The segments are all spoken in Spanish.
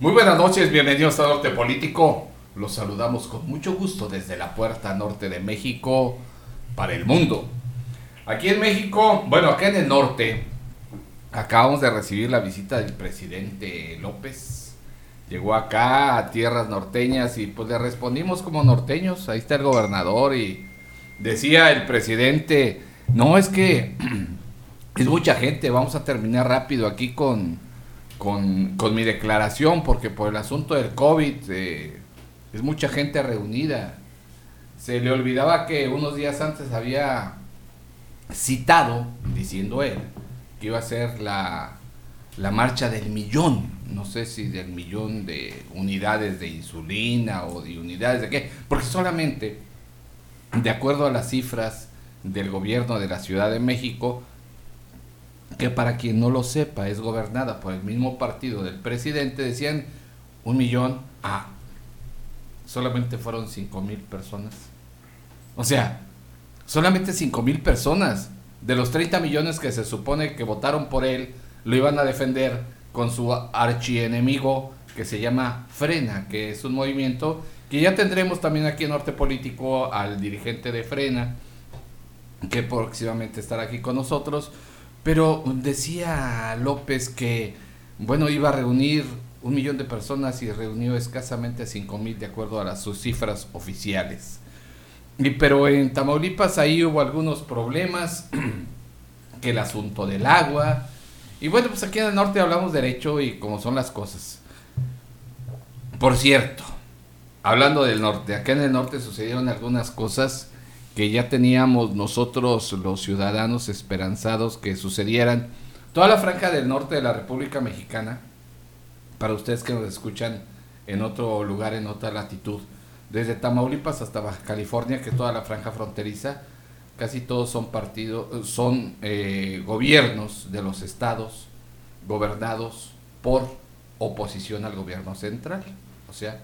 Muy buenas noches, bienvenidos a Norte Político. Los saludamos con mucho gusto desde la puerta norte de México para el mundo. Aquí en México, bueno, acá en el norte, acabamos de recibir la visita del presidente López. Llegó acá a tierras norteñas y pues le respondimos como norteños. Ahí está el gobernador y decía el presidente, no es que es mucha gente, vamos a terminar rápido aquí con, con, mi declaración porque por el asunto del COVID eh, es mucha gente reunida. Se le olvidaba que unos días antes había citado, diciendo él, que iba a ser la, la marcha del millón, no sé si del millón de unidades de insulina o de unidades de qué, porque solamente, de acuerdo a las cifras del gobierno de la Ciudad de México, que para quien no lo sepa es gobernada por el mismo partido del presidente, decían un millón a solamente fueron cinco mil personas. O sea, solamente cinco mil personas de los 30 millones que se supone que votaron por él, lo iban a defender con su archienemigo que se llama Frena, que es un movimiento que ya tendremos también aquí en Norte Político al dirigente de Frena, que próximamente estará aquí con nosotros. Pero decía López que, bueno, iba a reunir un millón de personas y reunió escasamente cinco mil de acuerdo a las, sus cifras oficiales. Y, pero en Tamaulipas ahí hubo algunos problemas, que el asunto del agua. Y bueno, pues aquí en el norte hablamos derecho y cómo son las cosas. Por cierto, hablando del norte, acá en el norte sucedieron algunas cosas que ya teníamos nosotros los ciudadanos esperanzados que sucedieran. Toda la franja del norte de la República Mexicana, para ustedes que nos escuchan en otro lugar, en otra latitud, desde Tamaulipas hasta Baja California, que es toda la franja fronteriza, casi todos son partidos, son eh, gobiernos de los estados gobernados por oposición al gobierno central, o sea,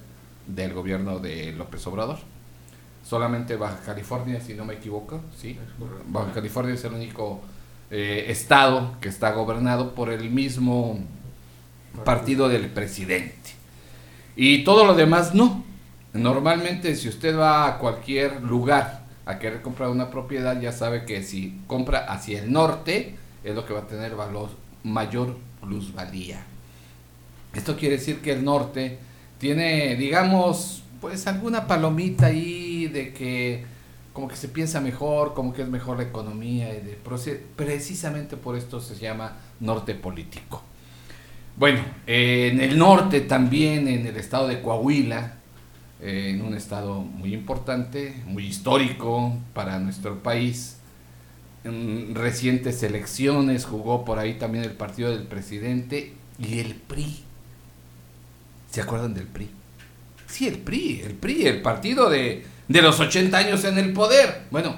del gobierno de López Obrador solamente Baja California, si no me equivoco, ¿sí? Baja California es el único eh, estado que está gobernado por el mismo partido del presidente. Y todo lo demás no. Normalmente si usted va a cualquier lugar a querer comprar una propiedad, ya sabe que si compra hacia el norte es lo que va a tener valor mayor plusvalía. Esto quiere decir que el norte tiene, digamos, pues alguna palomita ahí de que como que se piensa mejor, como que es mejor la economía, y de, precisamente por esto se llama norte político. Bueno, en el norte también, en el estado de Coahuila, en un estado muy importante, muy histórico para nuestro país, en recientes elecciones jugó por ahí también el partido del presidente y el PRI. ¿Se acuerdan del PRI? Sí, el PRI, el PRI, el partido de, de los 80 años en el poder. Bueno,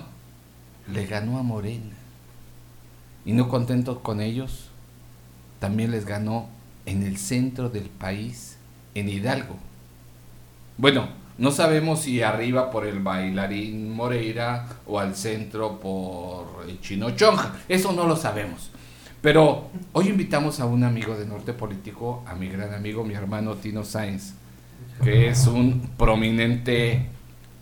le ganó a Morena. Y no contento con ellos, también les ganó en el centro del país, en Hidalgo. Bueno, no sabemos si arriba por el bailarín Moreira o al centro por el Chino Chonja. Eso no lo sabemos. Pero hoy invitamos a un amigo de Norte Político, a mi gran amigo, mi hermano Tino Sáenz que es un prominente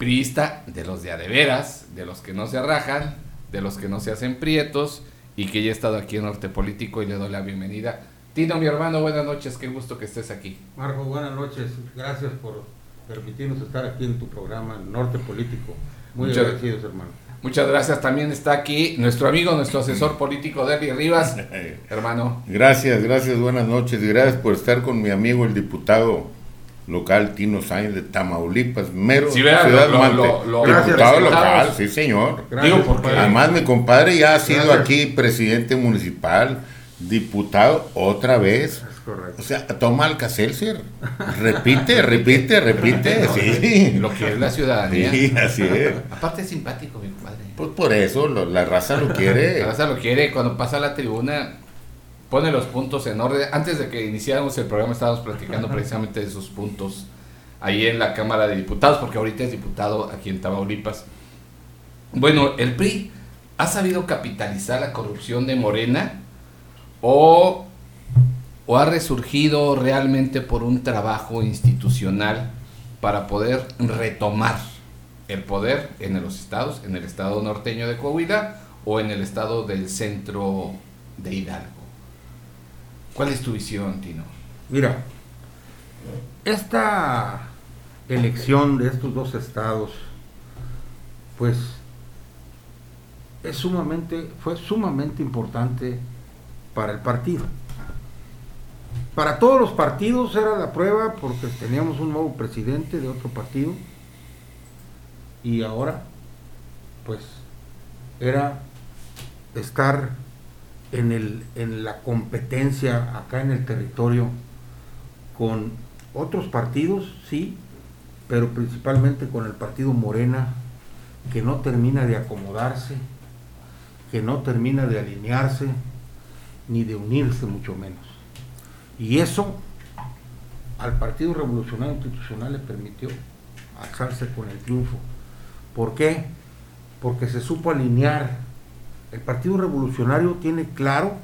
priista de los de adeveras, de los que no se rajan, de los que no se hacen prietos y que ya ha estado aquí en Norte Político y le doy la bienvenida. Tino, mi hermano, buenas noches, qué gusto que estés aquí. Marco, buenas noches, gracias por permitirnos estar aquí en tu programa Norte Político. Muy Muchas, agradecidos, hermano. Muchas gracias. También está aquí nuestro amigo, nuestro asesor político, Derby Rivas. hermano. Gracias, gracias, buenas noches. y Gracias por estar con mi amigo, el diputado local Tino Sáenz de Tamaulipas, mero sí, ciudad lo, lo, diputado local, sí señor. Además mi compadre ya ha sido aquí presidente municipal, diputado otra vez. O sea, toma Alcacelser. Repite, repite, repite. sí. Lo que es la ciudadanía. Sí, así es. Aparte es simpático, mi compadre. Pues por eso, la raza lo quiere. La raza lo quiere. Cuando pasa a la tribuna, pone los puntos en orden. Antes de que iniciáramos el programa estábamos platicando precisamente de sus puntos ahí en la Cámara de Diputados, porque ahorita es diputado aquí en Tamaulipas. Bueno, el PRI ha sabido capitalizar la corrupción de Morena o, o ha resurgido realmente por un trabajo institucional para poder retomar el poder en los estados, en el estado norteño de Coahuila o en el estado del centro de Hidalgo. ¿Cuál es tu visión, Tino? Mira, esta elección de estos dos estados, pues es sumamente, fue sumamente importante para el partido. Para todos los partidos era la prueba porque teníamos un nuevo presidente de otro partido y ahora pues era estar en, el, en la competencia acá en el territorio con otros partidos, sí, pero principalmente con el partido Morena, que no termina de acomodarse, que no termina de alinearse, ni de unirse mucho menos. Y eso al Partido Revolucionario Institucional le permitió alzarse con el triunfo. ¿Por qué? Porque se supo alinear. El Partido Revolucionario tiene claro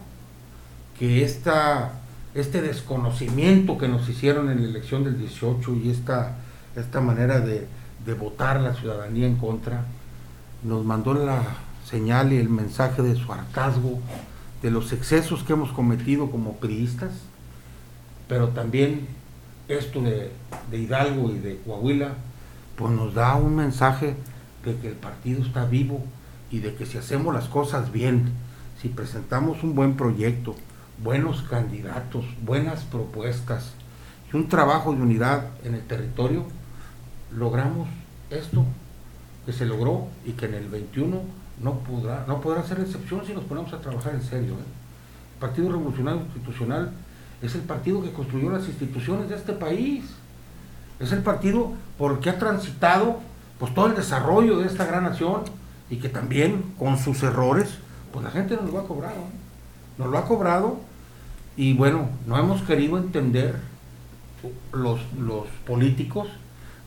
que esta, este desconocimiento que nos hicieron en la elección del 18 y esta, esta manera de, de votar la ciudadanía en contra, nos mandó la señal y el mensaje de su hartazgo, de los excesos que hemos cometido como priistas, pero también esto de, Hidalgo y de Coahuila, pues nos da un mensaje de que el partido está vivo y de que si hacemos las cosas bien, si presentamos un buen proyecto, buenos candidatos, buenas propuestas y un trabajo de unidad en el territorio, logramos esto que se logró y que en el 21 no podrá, no podrá ser excepción si nos ponemos a trabajar en serio. ¿eh? El Partido Revolucionario Institucional es el partido que construyó las instituciones de este país. Es el partido por el que ha transitado pues, todo el desarrollo de esta gran nación y que también con sus errores, pues la gente nos lo ha cobrado. Nos lo ha cobrado y bueno, no hemos querido entender los, los políticos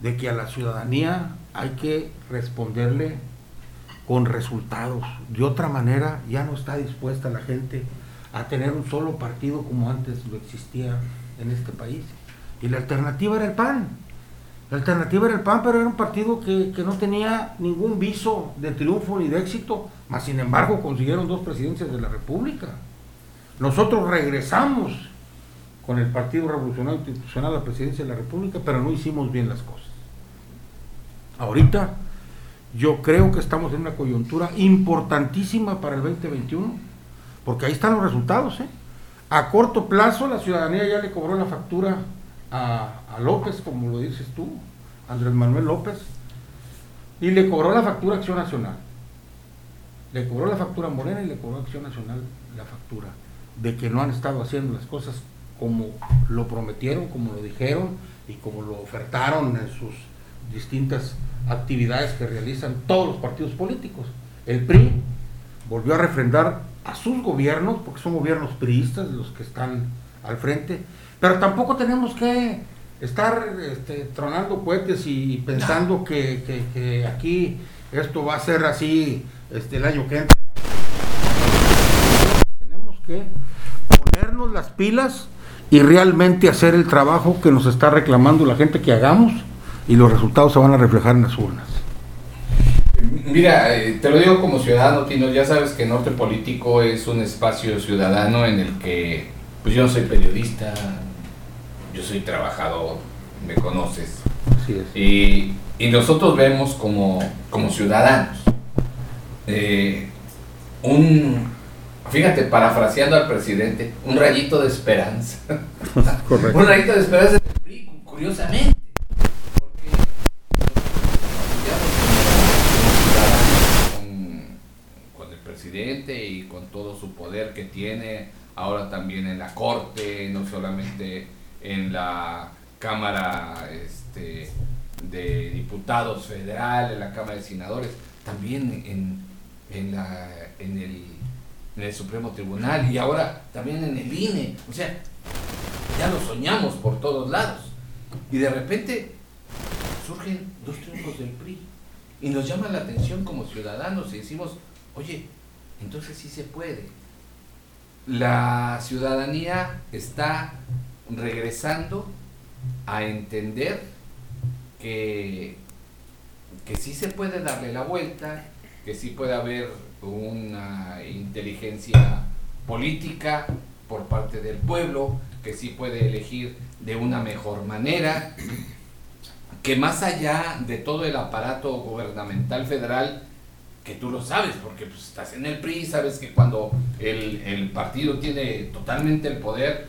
de que a la ciudadanía hay que responderle con resultados. De otra manera ya no está dispuesta la gente a tener un solo partido como antes lo existía en este país. Y la alternativa era el PAN. La alternativa era el PAN, pero era un partido que, no tenía ningún viso de triunfo ni de éxito, mas sin embargo consiguieron dos presidencias de la República. Nosotros regresamos con el Partido Revolucionario Institucional a la presidencia de la República, pero no hicimos bien las cosas. Ahorita yo creo que estamos en una coyuntura importantísima para el 2021 porque ahí están los resultados. ¿eh? A corto plazo la ciudadanía ya le cobró la factura a, López, como lo dices tú, Andrés Manuel López, y le cobró la factura Acción Nacional. Le cobró la factura Morena y le cobró Acción Nacional la factura de que no han estado haciendo las cosas como lo prometieron, como lo dijeron y como lo ofertaron en sus distintas actividades que realizan todos los partidos políticos. El PRI volvió a refrendar a sus gobiernos, porque son gobiernos priistas los que están al frente, pero tampoco tenemos que estar este, tronando cohetes y, pensando que, aquí esto va a ser así este, el año que entra. Tenemos que ponernos las pilas y realmente hacer el trabajo que nos está reclamando la gente que hagamos y los resultados se van a reflejar en las urnas. Mira, eh, te lo digo como ciudadano, Tino, ya sabes que Norte Político es un espacio ciudadano en el que, pues yo no soy periodista, yo soy trabajador, me conoces. Así es. Y, nosotros vemos como, como ciudadanos eh, un, fíjate, parafraseando al presidente, un rayito de esperanza. Correcto. un rayito de esperanza, curiosamente. y con todo su poder que tiene, ahora también en la Corte, no solamente en la Cámara este, de Diputados Federal, en la Cámara de Senadores, también en, en, la, en, el, en el Supremo Tribunal y ahora también en el INE. O sea, ya lo soñamos por todos lados. Y de repente surgen dos triunfos del PRI y nos llama la atención como ciudadanos y decimos, oye, entonces sí se puede. la ciudadanía está regresando a entender que, que sí se puede darle la vuelta, que sí puede haber una inteligencia política por parte del pueblo, que sí puede elegir de una mejor manera, que más allá de todo el aparato gubernamental federal, que tú lo sabes, porque pues, estás en el PRI, sabes que cuando el, partido tiene totalmente el poder,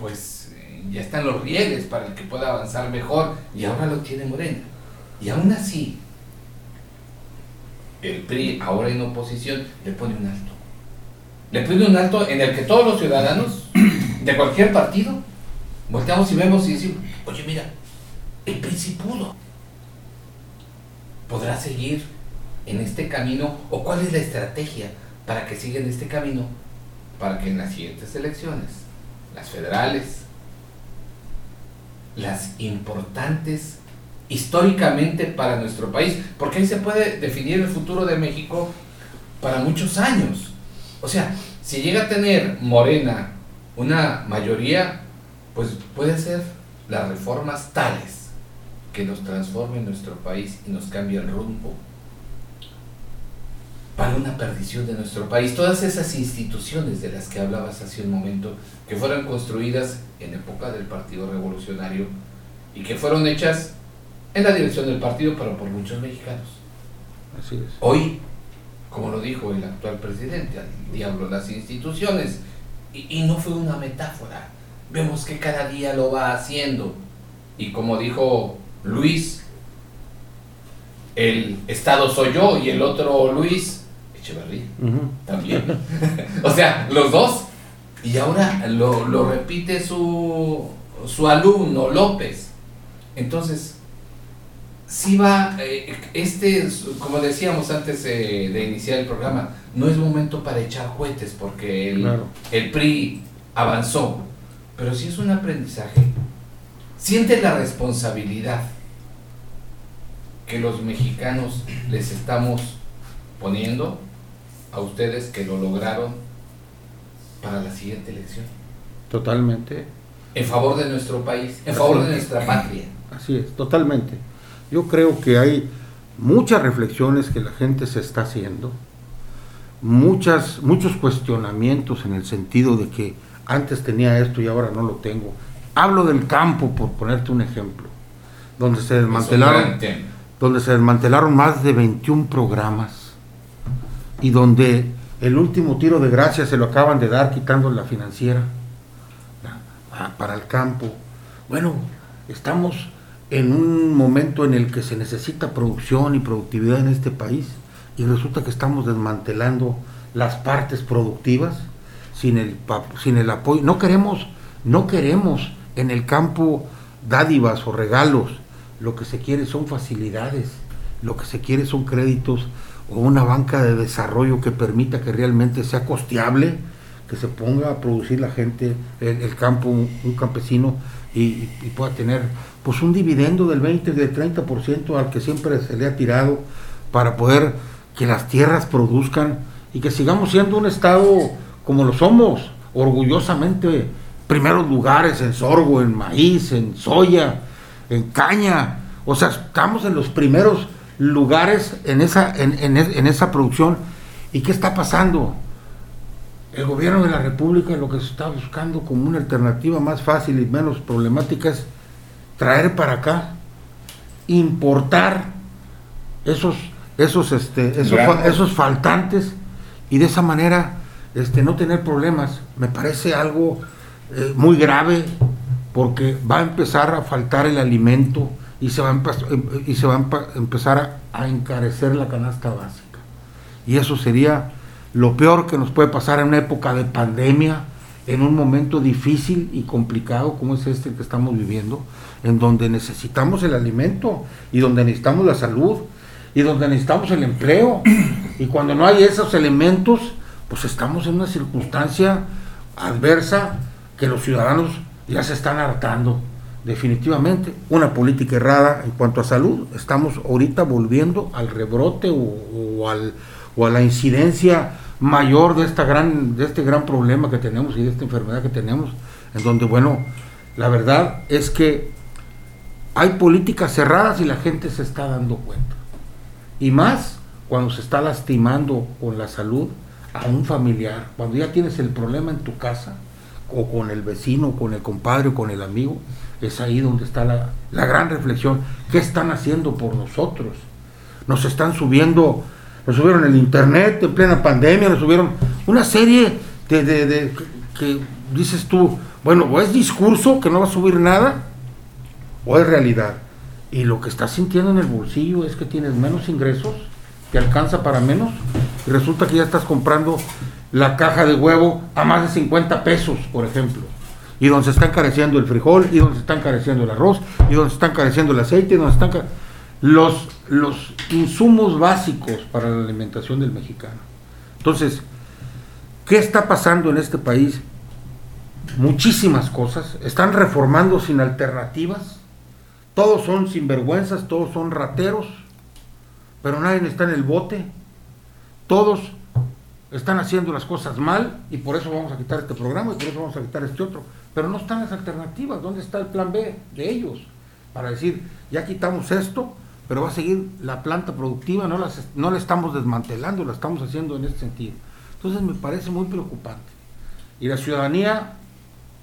pues eh, ya están los rieles para el que pueda avanzar mejor, y ahora lo tiene Morena. Y aún así, el PRI, ahora en oposición, le pone un alto. Le pone un alto en el que todos los ciudadanos de cualquier partido volteamos y vemos y decimos, oye mira, el PRI sí pudo. ¿Podrá seguir en este camino o cuál es la estrategia para que siga en este camino para que en las siguientes elecciones, las federales, las importantes históricamente para nuestro país, porque ahí se puede definir el futuro de México para muchos años. O sea, si llega a tener Morena una mayoría, pues puede ser las reformas tales que nos transformen nuestro país y nos cambie el rumbo para una perdición de nuestro país. Todas esas instituciones de las que hablabas hace un momento, que fueron construidas en época del Partido Revolucionario y que fueron hechas en la dirección del partido, pero por muchos mexicanos. Así es. Hoy, como lo dijo el actual presidente, al diablo las instituciones, y, no fue una metáfora, vemos que cada día lo va haciendo, y como dijo Luis, el Estado soy yo y el otro Luis Echeverría también. o sea, los dos. Y ahora lo, lo repite su, su alumno López. Entonces, si va, eh, este, como decíamos antes de iniciar el programa, no es momento para echar cohetes porque el, el PRI avanzó, pero sí es un aprendizaje. Siente la responsabilidad que los mexicanos les estamos poniendo a ustedes que lo lograron para la siguiente elección. Totalmente. En favor de nuestro país, en favor de nuestra patria. Así es, totalmente. Yo creo que hay muchas reflexiones que la gente se está haciendo, muchas, muchos cuestionamientos en el sentido de que antes tenía esto y ahora no lo tengo. Hablo del campo, por ponerte un ejemplo, donde se desmantelaron, donde se desmantelaron más de 21 programas y donde el último tiro de gracia se lo acaban de dar quitando la financiera para el campo. Bueno, estamos en un momento en el que se necesita producción y productividad en este país y resulta que estamos desmantelando las partes productivas sin el, sin el apoyo. No queremos, no queremos en el campo dádivas o regalos, lo que se quiere son facilidades, lo que se quiere son créditos o una banca de desarrollo que permita que realmente sea costeable, que se ponga a producir la gente, el, el campo, un, campesino y pueda tener pues un dividendo del 20, del 30% al que siempre se le ha tirado para poder que las tierras produzcan y que sigamos siendo un estado como lo somos, orgullosamente primeros lugares en sorgo, en maíz, en soya, en caña, o sea, estamos en los primeros lugares en esa, en, en esa producción. ¿Y qué está pasando? El gobierno de la República lo que se está buscando como una alternativa más fácil y menos problemática es traer para acá, importar esos, esos, este, esos, faltantes y de esa manera este, no tener problemas. Me parece algo eh, muy grave porque va a empezar a faltar el alimento y se va a, em, y se va a empezar a, a encarecer la canasta básica. Y eso sería lo peor que nos puede pasar en una época de pandemia, en un momento difícil y complicado como es este que estamos viviendo, en donde necesitamos el alimento y donde necesitamos la salud y donde necesitamos el empleo. Y cuando no hay esos elementos, pues estamos en una circunstancia adversa que los ciudadanos ya se están hartando. Definitivamente, una política errada en cuanto a salud. Estamos ahorita volviendo al rebrote o, al, o a la incidencia mayor de esta gran de este gran problema que tenemos y de esta enfermedad que tenemos en donde bueno la verdad es que hay políticas cerradas y la gente se está dando cuenta y más cuando se está lastimando con la salud a un familiar cuando ya tienes el problema en tu casa o con el vecino con el compadre o con el amigo es ahí donde está la, la gran reflexión qué están haciendo por nosotros nos están subiendo nos subieron el internet en plena pandemia, nos subieron una serie de, de, que dices tú, bueno, o es discurso que no va a subir nada, o es realidad. Y lo que estás sintiendo en el bolsillo es que tienes menos ingresos, te alcanza para menos, y resulta que ya estás comprando la caja de huevo a más de 50 pesos, por ejemplo. Y donde se está encareciendo el frijol, y donde se está encareciendo el arroz, y donde se está encareciendo el aceite, y donde están los, los insumos básicos para la alimentación del mexicano. Entonces, ¿qué está pasando en este país? Muchísimas cosas. Están reformando sin alternativas. Todos son sinvergüenzas, todos son rateros, pero nadie está en el bote. Todos están haciendo las cosas mal y por eso vamos a quitar este programa y por eso vamos a quitar este otro. Pero no están las alternativas. ¿Dónde está el plan B de ellos? Para decir, ya quitamos esto, pero va a seguir la planta productiva, no, las, no la estamos desmantelando, la estamos haciendo en este sentido. Entonces me parece muy preocupante. Y la ciudadanía,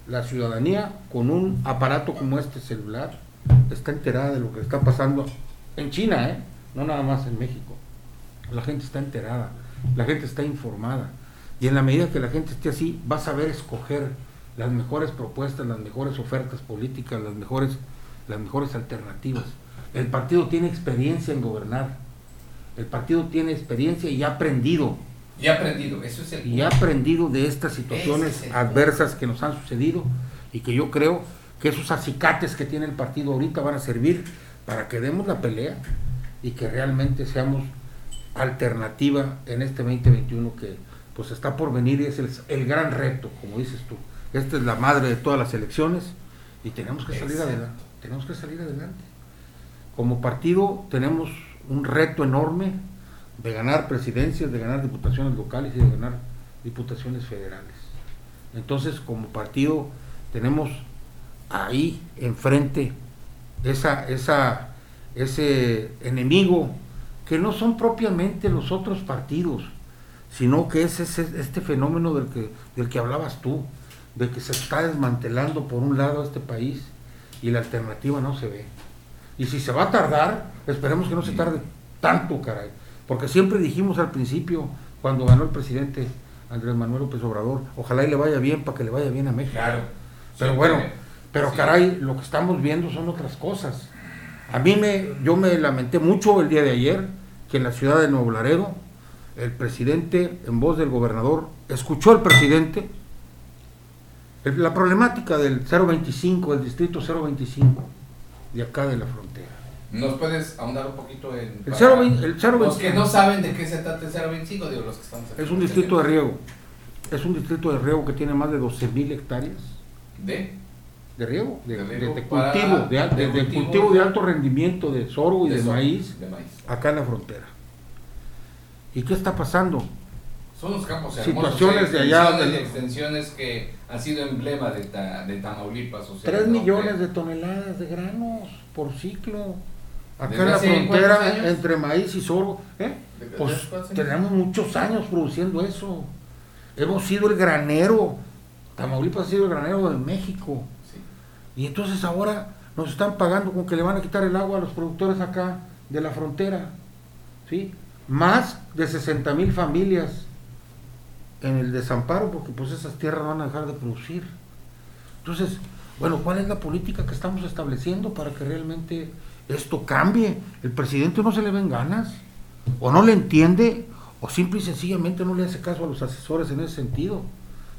la ciudadanía con un aparato como este celular, está enterada de lo que está pasando en China, ¿eh? no nada más en México. La gente está enterada, la gente está informada. Y en la medida que la gente esté así, va a saber escoger las mejores propuestas, las mejores ofertas políticas, las mejores, las mejores alternativas. El partido tiene experiencia en gobernar. El partido tiene experiencia y ha aprendido. Y ha aprendido, eso es el Y ha aprendido de estas situaciones adversas que nos han sucedido y que yo creo que esos acicates que tiene el partido ahorita van a servir para que demos la pelea y que realmente seamos alternativa en este 2021 que pues está por venir y es el, gran reto, como dices tú. Esta es la madre de todas las elecciones y tenemos que salir adelante. Tenemos que salir adelante. Como partido tenemos un reto enorme de ganar presidencias, de ganar diputaciones locales y de ganar diputaciones federales. Entonces, como partido tenemos ahí enfrente esa, esa, ese enemigo que no son propiamente los otros partidos, sino que es este fenómeno del que, del que hablabas tú, de que se está desmantelando por un lado este país y la alternativa no se ve. Y si se va a tardar, esperemos que no se tarde tanto, caray. Porque siempre dijimos al principio, cuando ganó el presidente Andrés Manuel López Obrador, ojalá y le vaya bien para que le vaya bien a México. Claro. Pero bueno, pero caray, lo que estamos viendo son otras cosas. A mí me, yo me lamenté mucho el día de ayer que en la ciudad de Nuevo Laredo, el presidente, en voz del gobernador, escuchó al presidente la problemática del 025, el distrito 025 de acá de la frontera. ¿Nos puedes ahondar un poquito en... El 025, los que no saben de qué se trata el 025, digo, los que estamos aquí. Es un distrito de riego. Es un distrito de riego que tiene más de 12.000 hectáreas. ¿De? De riego, de, cultivo, de, cultivo, de alto rendimiento de sorgo y de, maíz, acá en la frontera. ¿Y qué está pasando? Son los campos Situaciones de allá. De extensiones que han sido emblema de, de Tamaulipas. O 3 millones de toneladas de granos por ciclo. Acá en la frontera entre maíz y sorgo. ¿eh? Pues tenemos muchos años produciendo eso. Hemos sido el granero. Tamaulipas ha sido el granero de México. Y entonces ahora nos están pagando con que le van a quitar el agua a los productores acá de la frontera. ¿sí? Más de 60 mil familias en el desamparo porque pues esas tierras van a dejar de producir. Entonces, bueno, ¿cuál es la política que estamos estableciendo para que realmente esto cambie? El presidente no se le ven ganas, o no le entiende, o simple y sencillamente no le hace caso a los asesores en ese sentido.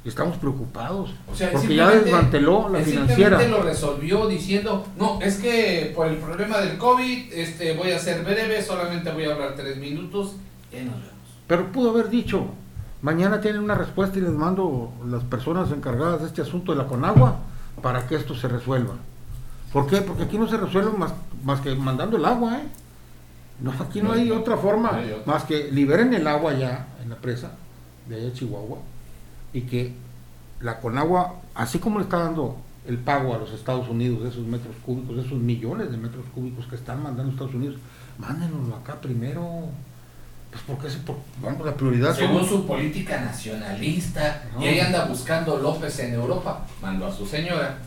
Y estamos preocupados, porque ya desmanteló la financiera. lo resolvió diciendo, no, es que por el problema del COVID este, voy a ser breve, solamente voy a hablar tres minutos, y nos vemos. Pero pudo haber dicho, Mañana tienen una respuesta y les mando las personas encargadas de este asunto de la Conagua para que esto se resuelva. ¿Por qué? Porque aquí no se resuelve más, más que mandando el agua, ¿eh? No, aquí no hay otra forma más que liberen el agua ya en la presa, de allá de Chihuahua, y que la Conagua, así como le está dando el pago a los Estados Unidos de esos metros cúbicos, de esos millones de metros cúbicos que están mandando a Estados Unidos, mándenoslo acá primero. Pues porque es por, la prioridad. Según su política nacionalista, y ahí anda buscando López en Europa, mandó a su señora.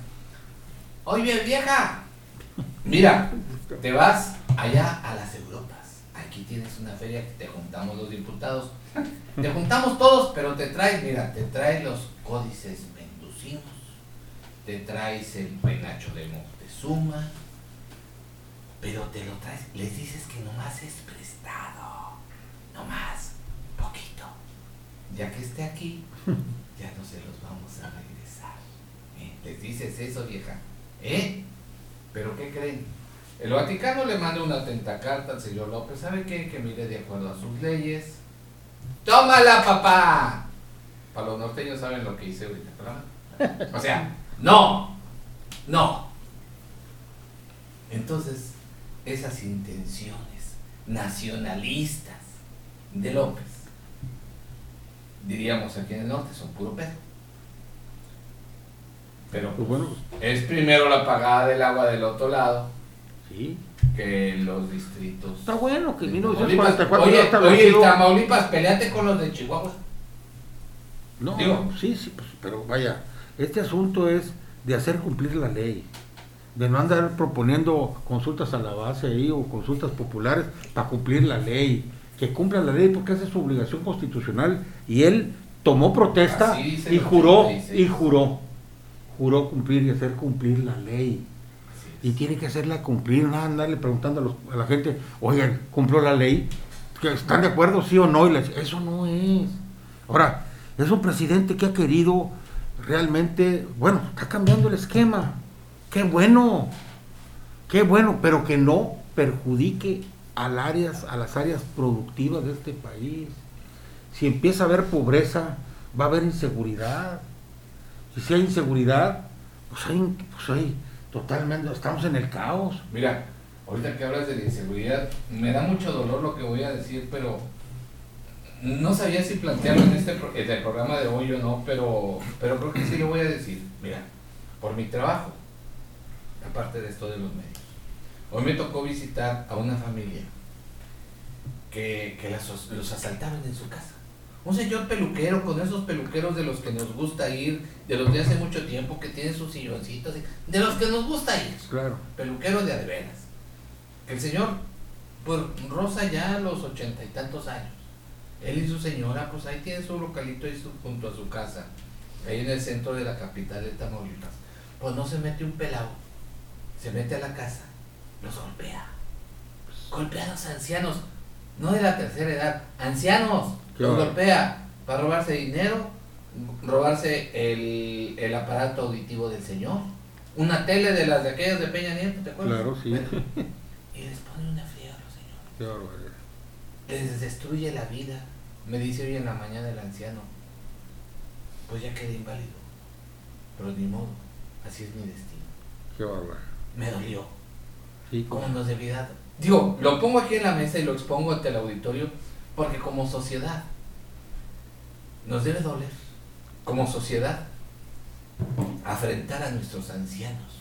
Oye, vieja, mira, te vas allá a las Europas. Aquí tienes una feria que te juntamos los diputados. Te juntamos todos, pero te traes, mira, te traes los códices mendocinos, te traes el penacho de Montezuma, pero te lo traes, les dices que nomás es prestado, nomás, poquito. Ya que esté aquí, ya no se los vamos a regresar. ¿Eh? Les dices eso, vieja. ¿Eh? ¿Pero qué creen? El Vaticano le manda una carta al señor López, ¿sabe qué? Que mire de acuerdo a sus leyes. ¡Tómala, papá! Para los norteños saben lo que hice ahorita, ¿verdad? O sea, no, no. Entonces, esas intenciones nacionalistas de López, diríamos aquí en el norte, son puro pedo. Pero pues bueno, es primero la pagada del agua del otro lado sí. que los distritos. Está bueno que 1944 oye, oye, Tamaulipas, peleate con los de Chihuahua. No, sí, sí, pues, pero vaya, este asunto es de hacer cumplir la ley de no andar proponiendo consultas a la base ahí o consultas populares para cumplir la ley, que cumpla la ley porque esa es su obligación constitucional y él tomó protesta y juró y juró, juró cumplir y hacer cumplir la ley. Y tiene que hacerla cumplir, no andarle preguntando a, la gente, oigan, ¿cumplió la ley? ¿Que ¿Están de acuerdo sí o no? Y eso no es. Ahora, es un presidente que ha querido realmente, bueno, está cambiando el esquema Qué bueno, qué bueno, pero que no perjudique a las áreas productivas de este país. Si empieza a haber pobreza, va a haber inseguridad. Y si hay inseguridad, pues hay, pues hay totalmente, estamos en el caos. Mira, ahorita que hablas de la inseguridad, me da mucho dolor lo que voy a decir, pero no sabía si plantearlo en este en el programa de hoy o no, pero, pero creo que sí lo voy a decir. Mira, por mi trabajo, aparte de esto de los medios. Hoy me tocó visitar a una familia que, los asaltaban en su casa. Un señor peluquero, con esos peluqueros de los que nos gusta ir, de los de hace mucho tiempo, que tienen sus silloncitos, de los que nos gusta ir. Claro. Peluquero de adeveras. Que el señor, pues, rosa ya los ochenta y tantos años. Él y su señora, pues ahí tiene su localito ahí junto a su casa, ahí en el centro de la capital de Tamaulipas. Pues no se mete un pelado se mete a la casa, los golpea. Golpea a los ancianos, no de la tercera edad, ancianos, los golpea para robarse dinero, robarse el, aparato auditivo del señor, una tele de las de aquellas de Peña Nieto, ¿te acuerdas? Claro, sí. y les pone una fría a los señores. Les destruye la vida. Me dice hoy en la mañana el anciano, pues ya quedé inválido, pero ni modo, así es mi destino. Qué bárbaro me dolió. Sí, como nos. Digo, lo pongo aquí en la mesa y lo expongo ante el auditorio porque como sociedad nos debe doler, como sociedad, afrentar a nuestros ancianos,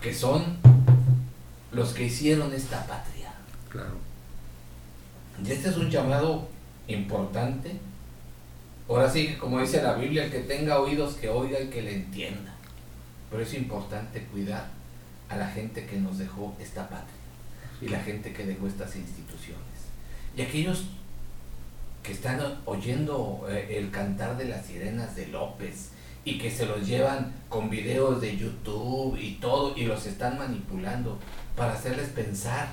que son los que hicieron esta patria. Claro. Y este es un llamado importante. Ahora sí, como dice la Biblia, el que tenga oídos que oiga y que le entienda. Pero es importante cuidar a la gente que nos dejó esta patria y la gente que dejó estas instituciones. Y aquellos que están oyendo eh, el cantar de las sirenas de López y que se los llevan con videos de YouTube y todo y los están manipulando para hacerles pensar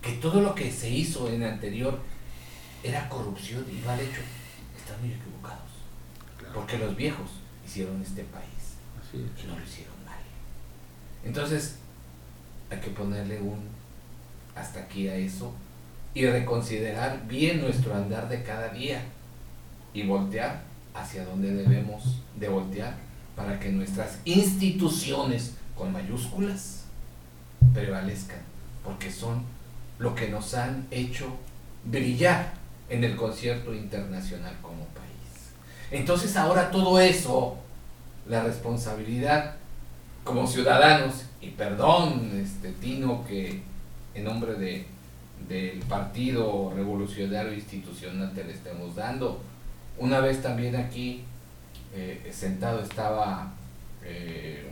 que todo lo que se hizo en el anterior era corrupción y mal hecho, están muy equivocados. Porque los viejos hicieron este país y no lo hicieron. Entonces, hay que ponerle un hasta aquí a eso y reconsiderar bien nuestro andar de cada día y voltear hacia donde debemos de voltear para que nuestras instituciones con mayúsculas prevalezcan, porque son lo que nos han hecho brillar en el concierto internacional como país. Entonces ahora todo eso, la responsabilidad como ciudadanos, y perdón, este Tino, que en nombre de, del Partido Revolucionario Institucional te le estemos dando. Una vez también aquí eh, sentado estaba eh,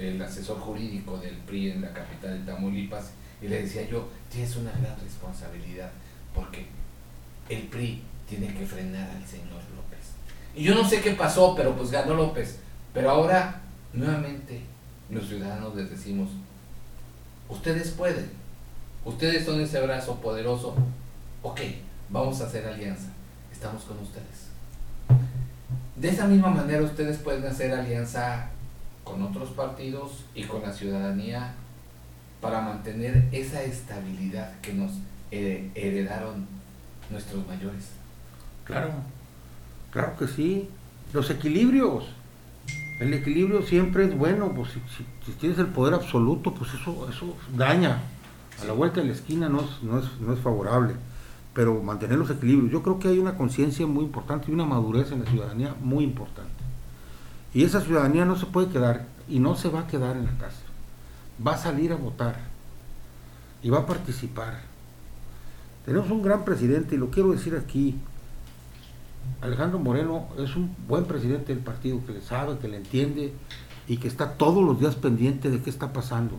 el asesor jurídico del PRI en la capital de Tamaulipas y le decía yo, tienes una gran responsabilidad porque el PRI tiene que frenar al señor López. Y yo no sé qué pasó, pero pues ganó López. Pero ahora, nuevamente, los ciudadanos les decimos, ustedes pueden, ustedes son ese brazo poderoso, ok, vamos a hacer alianza, estamos con ustedes. De esa misma manera ustedes pueden hacer alianza con otros partidos y con la ciudadanía para mantener esa estabilidad que nos heredaron nuestros mayores. Claro, claro que sí. Los equilibrios. El equilibrio siempre es bueno, pues si, tienes el poder absoluto, pues eso, eso daña. A la vuelta de la esquina no es, no, es, no es favorable, pero mantener los equilibrios. Yo creo que hay una conciencia muy importante y una madurez en la ciudadanía muy importante. Y esa ciudadanía no se puede quedar y no se va a quedar en la casa. Va a salir a votar y va a participar. Tenemos un gran presidente y lo quiero decir aquí. Alejandro Moreno es un buen presidente del partido que le sabe, que le entiende y que está todos los días pendiente de qué está pasando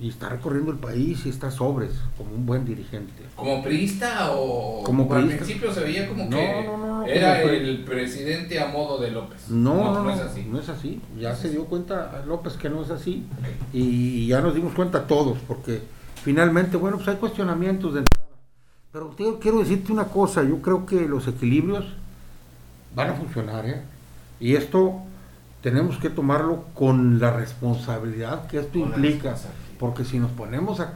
y está recorriendo el país y está sobres como un buen dirigente. ¿Como priista o como al principio se veía como que era el presidente a modo de López? No, no, es así. No es así. Ya se dio cuenta López que no es así y ya nos dimos cuenta todos porque finalmente, bueno, pues hay cuestionamientos de Pero quiero decirte una cosa, yo creo que los equilibrios van a funcionar, ¿eh? Y esto tenemos que tomarlo con la responsabilidad que esto implica. Porque si nos ponemos a,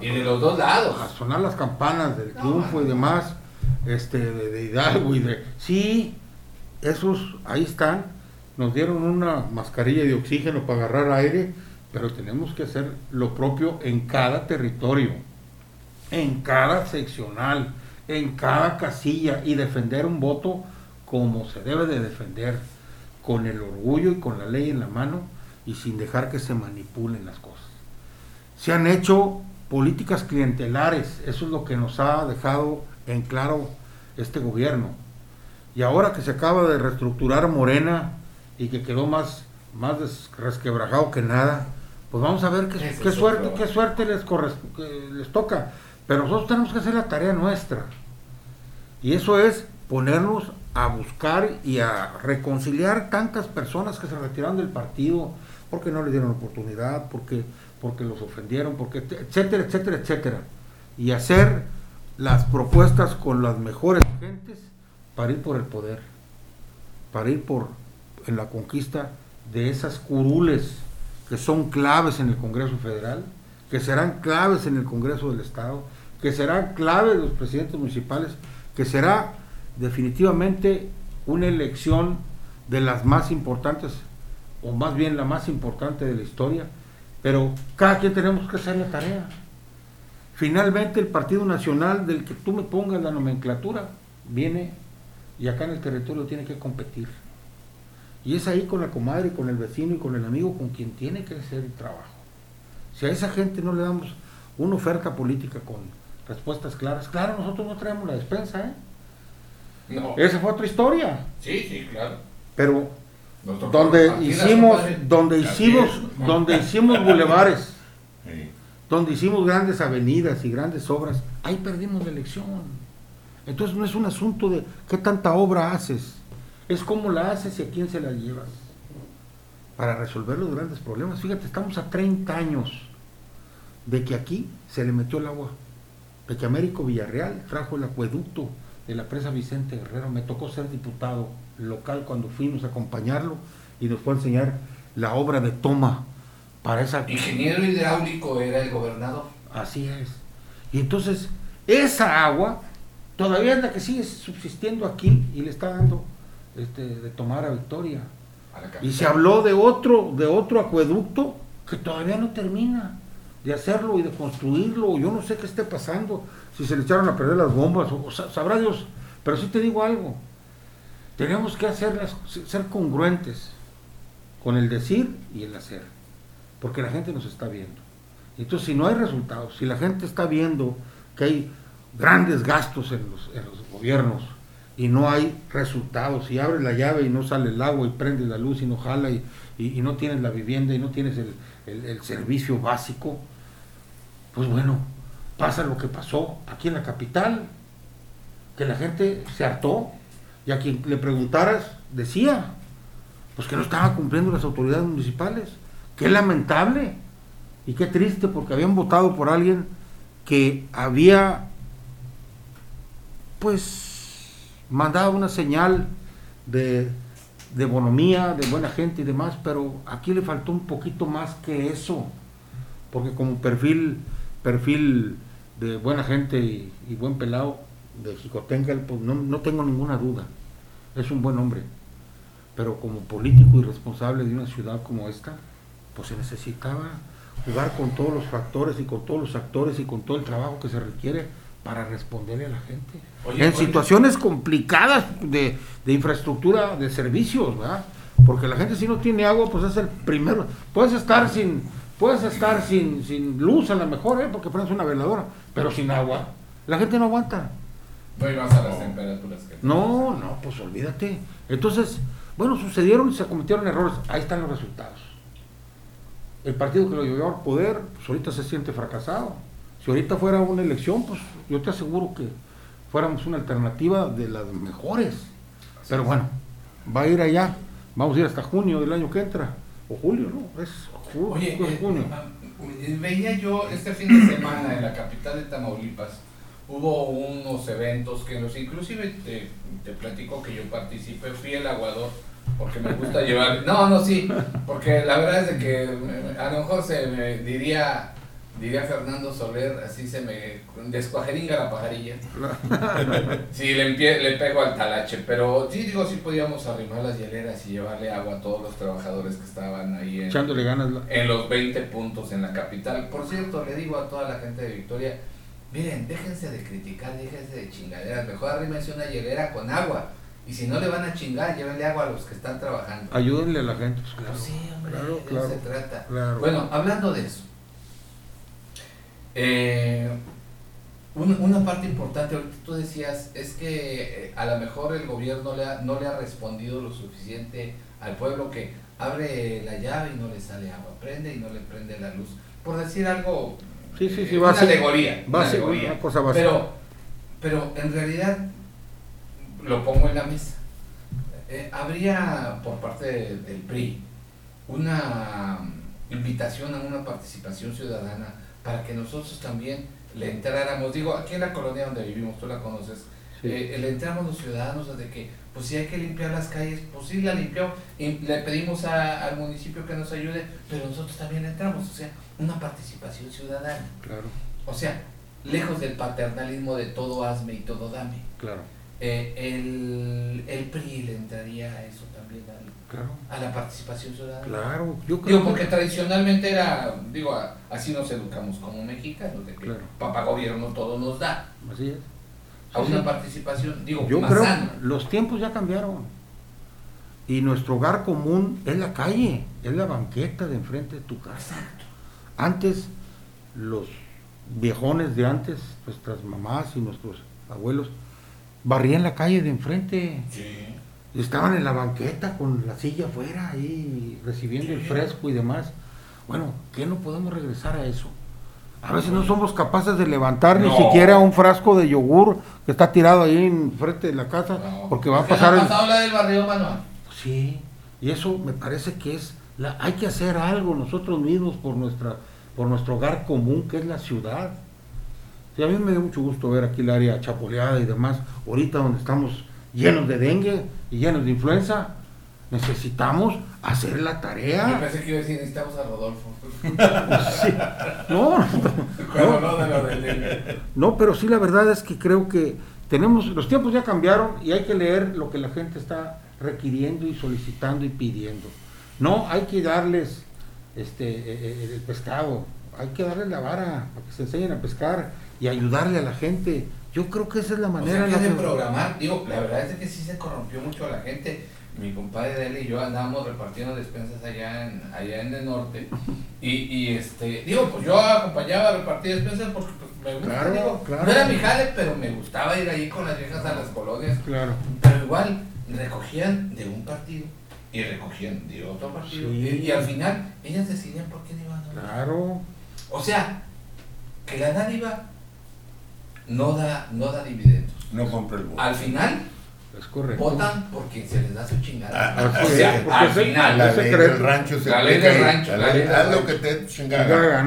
los dos lados. a sonar las campanas del triunfo y demás, este, de, Hidalgo y de... Sí, esos ahí están, nos dieron una mascarilla de oxígeno para agarrar aire, pero tenemos que hacer lo propio en cada territorio, en cada seccional, en cada casilla y defender un voto como se debe de defender, con el orgullo y con la ley en la mano y sin dejar que se manipulen las cosas. Se han hecho políticas clientelares, eso es lo que nos ha dejado en claro este gobierno. Y ahora que se acaba de reestructurar Morena y que quedó más, más resquebrajado que nada, pues vamos a ver qué, suerte, qué suerte les, les toca. Pero nosotros tenemos que hacer la tarea nuestra. Y eso es ponernos a buscar y a reconciliar tantas personas que se retiraron del partido porque no le dieron oportunidad, porque porque los ofendieron, porque etcétera, etcétera, etcétera. Y hacer las propuestas con las mejores gentes para ir por el poder, para ir por en la conquista de esas curules que son claves en el Congreso Federal, que serán claves en el Congreso del Estado, que serán claves los presidentes municipales, que será definitivamente una elección de las más importantes, o más bien la más importante de la historia, pero cada quien tenemos que hacer la tarea. Finalmente el Partido Nacional del que tú me pongas la nomenclatura viene y acá en el territorio tiene que competir. Y es ahí con la comadre, con el vecino y con el amigo con quien tiene que hacer el trabajo. Si a esa gente no le damos una oferta política con respuestas claras, claro, nosotros no traemos la despensa, ¿eh? No. Esa fue otra historia. Sí, sí, claro. Pero donde hicimos, donde hicimos, donde hicimos bulevares, donde hicimos grandes avenidas y grandes obras, ahí perdimos la elección. Entonces no es un asunto de qué tanta obra haces, es cómo la haces y a quién se la llevas para resolver los grandes problemas. Fíjate, estamos a 30 años de que aquí se le metió el agua, de que Américo Villarreal trajo el acueducto de la presa Vicente Guerrero, me tocó ser diputado local cuando fuimos a acompañarlo y nos fue a enseñar la obra de toma para esa... Ingeniero hidráulico era el gobernador. Así es. Y entonces, esa agua todavía es la que sigue subsistiendo aquí y le está dando este, de tomar a Victoria. Y se habló de otro, de otro acueducto que todavía no termina. de hacerlo y de construirlo. Yo no sé qué esté pasando, si se le echaron a perder las bombas, o, sabrá Dios. Pero sí te digo algo, tenemos que hacerlas, ser congruentes con el decir y el hacer, porque la gente nos está viendo. Entonces, si no hay resultados, si la gente está viendo que hay grandes gastos en los, en los gobiernos y no hay resultados, si abres la llave y no sale el agua y prendes la luz y no jala y, y, no tienes la vivienda y no tienes el, el servicio básico, pues bueno, pasa lo que pasó aquí en la capital, que la gente se hartó y a quien le preguntaras decía, pues que no estaba cumpliendo las autoridades municipales. Qué lamentable y qué triste porque habían votado por alguien que había pues mandado una señal de, de bonomía, de buena gente y demás, pero aquí le faltó un poquito más que eso, porque como perfil perfil de buena gente y, buen pelado de Jicotenca, pues no, no, tengo ninguna duda. Es un buen hombre. Pero como político y responsable de una ciudad como esta, pues se necesitaba jugar con todos los factores y con todos los actores y con todo el trabajo que se requiere para responderle a la gente. en situaciones complicadas de, de, infraestructura, de servicios, ¿verdad? Porque la gente si no tiene agua, pues es el primero. Puedes estar sin, Puedes estar sin, sin luz a lo mejor, ¿eh? porque pones una veladora, pero sin agua. La gente no aguanta. No más a las temperaturas que... No, no, pues olvídate. Entonces, bueno, sucedieron y se cometieron errores. Ahí están los resultados. El partido que lo llevó al poder, pues ahorita se siente fracasado. Si ahorita fuera una elección, pues yo te aseguro que fuéramos una alternativa de las mejores. Pero bueno, va a ir allá. Vamos a ir hasta junio del año que entra. O julio, ¿no? Es Oye, eh, eh, veía yo este fin de semana en la capital de Tamaulipas, hubo unos eventos que los inclusive te, te platico que yo participé, fui el aguador porque me gusta llevar, no, no, sí, porque la verdad es que a lo mejor se me diría diría Fernando Soler, así se me descuajeringa la pajarilla. sí, le, le pego al talache, pero sí digo, sí podíamos arrimar las hieleras y llevarle agua a todos los trabajadores que estaban ahí en, Echándole ganas en los 20 puntos en la capital. Por cierto, le digo a toda la gente de Victoria, miren, déjense de criticar, déjense de chingaderas, mejor arrímense una hielera con agua. Y si no le van a chingar, llévenle agua a los que están trabajando. Ayúdenle a la gente. Pues, claro, sí, hombre, claro, se trata. Bueno, hablando de eso, eh, una, parte importante, ahorita tú decías, es que eh, a lo mejor el gobierno le no le ha respondido lo suficiente al pueblo que abre la llave y no le sale agua, prende y no le prende la luz. Por decir algo, sí, sí, sí, una, alegoría, una alegoría. cosa pero, pero en realidad lo pongo en la mesa. Eh, habría por parte del PRI una invitación a una participación ciudadana para que nosotros también le entráramos, digo, aquí en la colonia donde vivimos, tú la conoces, eh, le entramos los ciudadanos de que, pues si hay que limpiar las calles, pues sí la limpió, y le pedimos al municipio que nos ayude, pero nosotros también entramos, o sea, una participación ciudadana. Claro. O sea, lejos del paternalismo de todo hazme y todo dame. Claro. Eh, el, el PRI le entraría a eso también, a la participación ciudadana. Claro, yo creo digo, porque tradicionalmente era, digo, así nos educamos como mexicanos, de que papá gobierno todo nos da. Así es. A una participación, digo, yo creo los tiempos ya cambiaron. Y nuestro hogar común es la calle, es la banqueta de enfrente de tu casa. Antes, los viejones de antes, nuestras mamás y nuestros abuelos, barrían la calle de enfrente. Sí estaban en la banqueta con la silla afuera ahí recibiendo el fresco y demás. Bueno, ¿qué no podemos regresar a eso? A veces no somos capaces de levantar ni siquiera un frasco de yogur que está tirado ahí en frente de la casa porque va a pasar. el... la del barrio Manuel? Sí, y eso me parece que es la, hay que hacer algo nosotros mismos por nuestra por nuestro hogar común que es la ciudad. Sí, a mí me dio mucho gusto ver aquí el área chapoleada y demás, ahorita donde estamos llenos de dengue y llenos de influenza. Necesitamos hacer la tarea. Me parece que iba a decir, necesitamos a Rodolfo. no, no, no, pero sí la verdad es que creo que tenemos, los tiempos ya cambiaron y hay que leer lo que la gente está requiriendo y solicitando y pidiendo. No, hay que darles este, eh, eh, el pescado, hay que darle la vara para que se enseñen a pescar y ayudarle a la gente. Yo creo que esa es la manera. O sea, que de programar, digo, la verdad es que sí se corrompió mucho a la gente. Mi compadre de él y yo andábamos repartiendo despensas allá en, allá en el norte. Y, y este, digo, pues yo acompañaba a repartir despensas porque pues, me gusta, claro, digo, claro. no era mi jale, pero me gustaba ir ahí con las viejas a las colonias. Claro. Pero igual recogían de un partido y recogían de otro partido. Y, al final ellas decidían por qué iban a Claro. O sea, que la dádiva no da, no da dividendos. No compra el voto. Al final, es correcto. votan porque se les da su chingada. Ah, o sea, al final. La ley del rancho se La ley del rancho. La ley, haz lo que te chingada.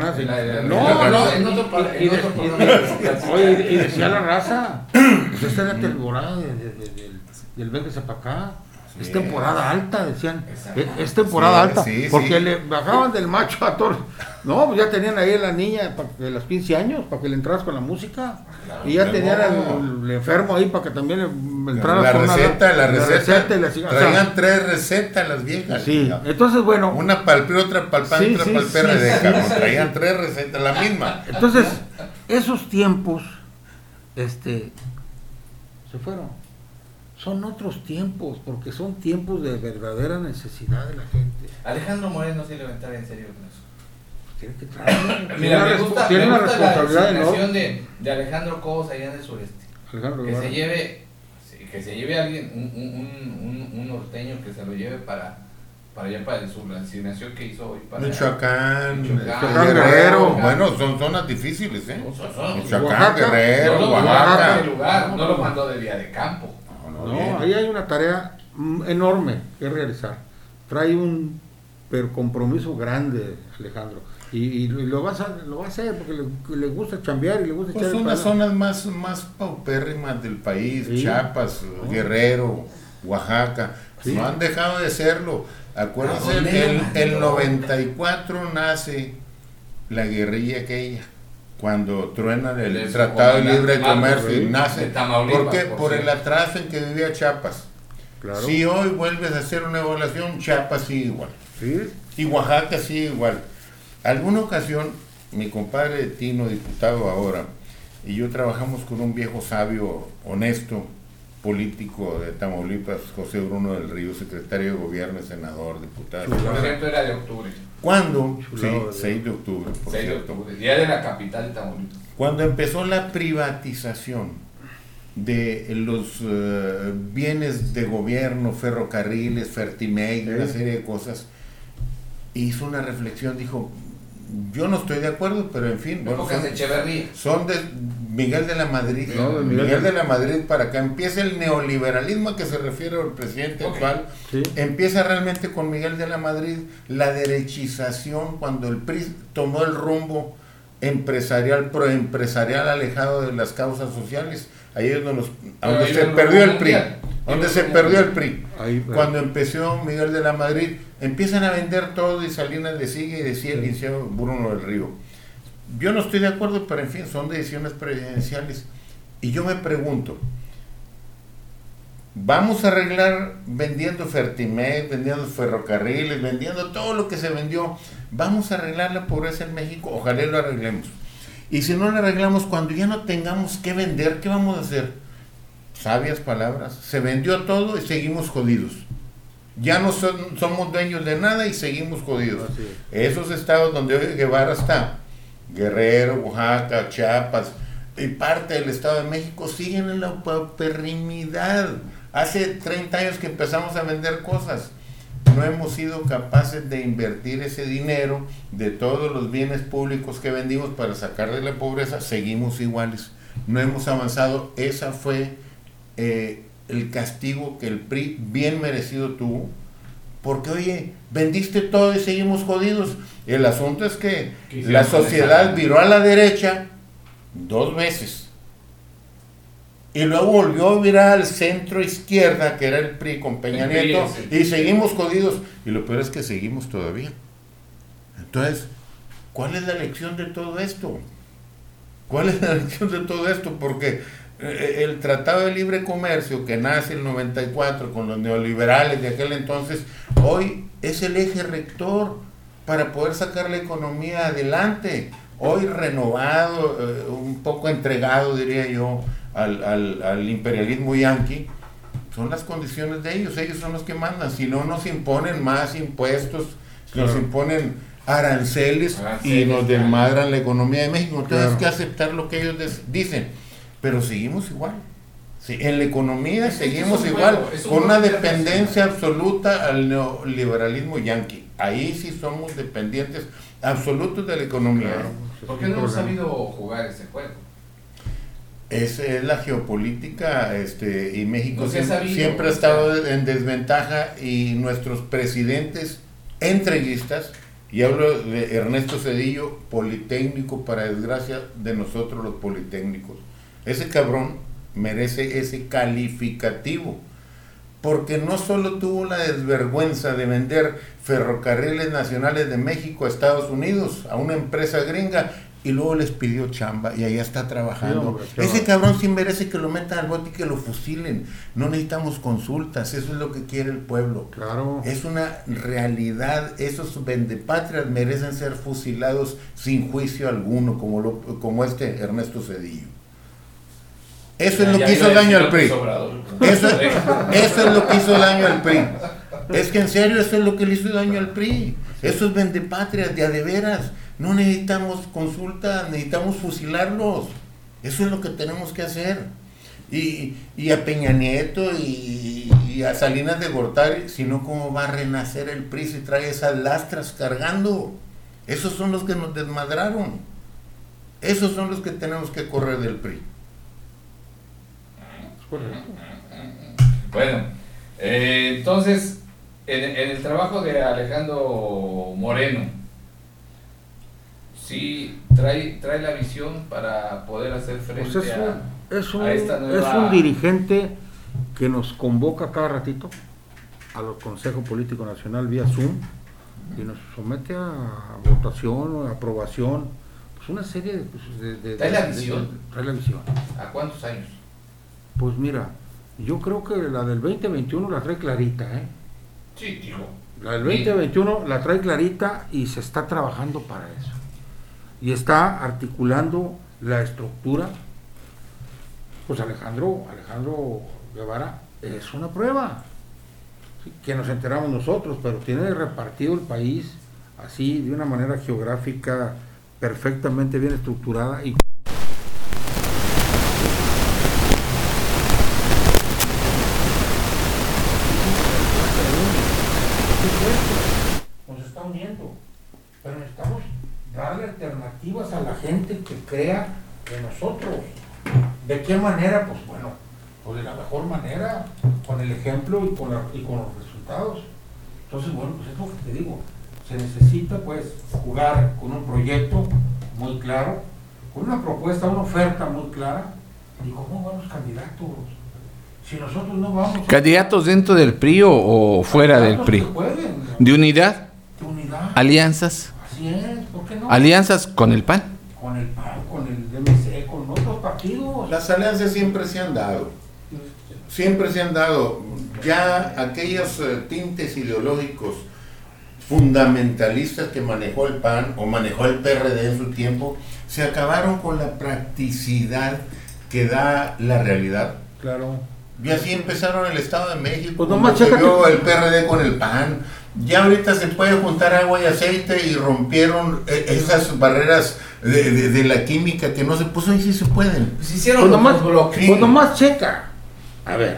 No, no, en otro Oye, y decía la raza, pues esta es la temporada del véngase para acá. Es temporada alta, decían. Es, temporada alta. porque le bajaban del macho a todos. No, pues ya tenían ahí la niña de los 15 años para que le entras con la música. y ya tenían el, enfermo ahí para que también entraras la con receta, la, receta. La receta traían tres recetas las viejas. Sí, entonces bueno. Una para el otra para el pan, otra para el perro de Traían tres recetas, la misma. Entonces, esos tiempos, este, se fueron son otros tiempos, porque son tiempos de verdadera necesidad de la gente. Alejandro Moreno sí le va a en serio con eso. Tiene que traer. Mira, me gusta, tiene una responsabilidad la de, de Alejandro Cobos allá en el sureste. Alejandro que se lleve, que se lleve alguien, un, un, un, un, norteño que se lo lleve para para allá para su asignación que hizo hoy para Michoacán, Michoacán Guerrero, bueno, son zonas difíciles, ¿eh? Michoacán, Guerrero, no Oaxaca. Lugar, no lo mandó de vía de campo. No, ahí hay una tarea enorme que realizar. Trae un pero compromiso grande, Alejandro. Y, lo, vas a, lo va a hacer porque le, gusta chambear y le gusta pues son las zonas más, más paupérrimas del país, Chiapas, Guerrero, Oaxaca. No han dejado de serlo. Acuérdense, el, el 94 nace la guerrilla aquella cuando truenan el Tratado de Libre Comercio y nace. ¿Por qué? Por, el atraso en que vivía Chiapas. Si hoy vuelves a hacer una evaluación, Chiapas sigue igual. Y Oaxaca sigue igual. Alguna ocasión, mi compadre Tino, diputado ahora, y yo trabajamos con un viejo sabio, honesto, político de Tamaulipas, José Bruno del Río, secretario de gobierno, senador, diputado. El era de octubre. ¿Cuándo? Sí, 6 de octubre. 6 de octubre, día de la capital de Tamaulipas. Cuando empezó la privatización de los uh, bienes de gobierno, ferrocarriles, Fertimeg, una serie de cosas, hizo una reflexión, dijo, yo no estoy de acuerdo, pero en fin. Bueno, son, de son de Miguel de la Madrid. Miguel, de... la Madrid para que empiece el neoliberalismo a que se refiere el presidente actual. Empieza realmente con Miguel de la Madrid la derechización cuando el PRI tomó el rumbo empresarial, proempresarial alejado de las causas sociales. Ahí es donde, donde se perdió el PRI. Donde se perdió el PRI. Cuando empezó Miguel de la Madrid, empiezan a vender todo y Salinas le sigue y decía el liceo Bruno del Río. Yo no estoy de acuerdo, pero en fin, son decisiones presidenciales. Y yo me pregunto, vamos a arreglar vendiendo Fertimed, vendiendo ferrocarriles, vendiendo todo lo que se vendió. Vamos a arreglar la pobreza en México, ojalá lo arreglemos. Y si no lo arreglamos, cuando ya no tengamos que vender, ¿qué vamos a hacer? sabias palabras. Se vendió todo y seguimos jodidos. Ya no somos dueños de nada y seguimos jodidos. Esos estados donde hoy Guevara está, Guerrero, Oaxaca, Chiapas y parte del Estado de México siguen en la paupernimidad. Hace 30 años que empezamos a vender cosas. No hemos sido capaces de invertir ese dinero de todos los bienes públicos que vendimos para sacar de la pobreza. Seguimos iguales. No hemos avanzado. Esa fue eh, el castigo que el PRI bien merecido tuvo, porque oye, vendiste todo y seguimos jodidos. El asunto es que la sociedad viró a la derecha dos veces. Y luego volvió a virar al centro izquierda, que era el PRI con Peña Nieto, y seguimos jodidos. Y lo peor es que seguimos todavía. Entonces, ¿cuál es la lección de todo esto? ¿Cuál es la lección de todo esto? Porque el Tratado de Libre Comercio que nace en el 94 con los neoliberales de aquel entonces, hoy es el eje rector para poder sacar la economía adelante, hoy renovado, eh, un poco entregado, diría yo, al, al, al imperialismo yanqui, son las condiciones de ellos, ellos son los que mandan, si no nos imponen más impuestos, nos imponen aranceles, y nos desmadran la economía de México, tenemos que aceptar lo que ellos dicen, pero seguimos igual. en la economía seguimos igual, con una dependencia absoluta al neoliberalismo yanqui. Ahí sí somos dependientes absolutos de la economía. ¿Por qué no hemos sabido jugar ese juego? Es, es la geopolítica este, y México siempre, ha estado en desventaja y nuestros presidentes entreguistas, y hablo de Ernesto Cedillo, politécnico para desgracia de nosotros los politécnicos, ese cabrón merece ese calificativo porque no solo tuvo la desvergüenza de vender ferrocarriles nacionales de México a Estados Unidos a una empresa gringa y luego les pidió chamba y allá está trabajando. Ese cabrón sí merece que lo metan al bote y que lo fusilen. No necesitamos consultas, eso es lo que quiere el pueblo. Claro. Es una realidad, esos vendepatrias merecen ser fusilados sin juicio alguno, como, lo, como este Ernesto Cedillo. Eso es lo que hizo daño al PRI. Eso, eso es lo que hizo daño al PRI. Es que en serio eso es lo que le hizo daño al PRI. Eso es vendepatrias, de a de veras. No necesitamos consulta, necesitamos fusilarlos. Eso es lo que tenemos que hacer. Y, y a Peña Nieto y, y, a Salinas de Gortari, si no, ¿cómo va a renacer el PRI si trae esas lastras cargando? Esos son los que nos desmadraron. Esos son los que tenemos que correr del PRI. Bueno, eh, entonces, en, el trabajo de Alejandro Moreno, sí trae, trae la visión para poder hacer frente pues es un, a, es un, esta nueva... Es un dirigente que nos convoca cada ratito a los Consejo Político Nacional vía Zoom y nos somete a votación o aprobación pues una serie de, pues, de, ¿Trae la visión? trae la visión. ¿A cuántos años? Pues mira, yo creo que la del 2021 la trae clarita, ¿eh? Sí, tío. La del 2021 la trae clarita y se está trabajando para eso. Y está articulando la estructura. Pues Alejandro, Alejandro Guevara es una prueba. que nos enteramos nosotros, pero tiene repartido el país así, de una manera geográfica perfectamente bien estructurada y a la gente que crea en nosotros. ¿De qué manera? Pues bueno, pues de la mejor manera, con el ejemplo y con, y con los resultados. Entonces, bueno, pues es lo que te digo. Se necesita pues jugar con un proyecto muy claro, con una propuesta, una oferta muy clara, y cómo van los candidatos. Si nosotros no vamos... ¿Candidatos dentro del PRI o, fuera del PRI? ¿De unidad? ¿De unidad? ¿Alianzas? Así es, ¿por qué no? ¿Alianzas con el PAN? Con el PAN, con el MC, con otros partidos. Las alianzas siempre se han dado. Siempre se han dado. Ya aquellos eh, tintes ideológicos fundamentalistas que manejó el PAN o manejó el PRD en su tiempo, se acabaron con la practicidad que da la realidad. Claro. Y así empezaron el Estado de México, pues nomás el PRD con el PAN, ya ahorita se puede juntar agua y aceite y rompieron eh, esas barreras de, la química que no se puso y sí se pueden. Pues hicieron pues nomás, pues nomás checa. A ver,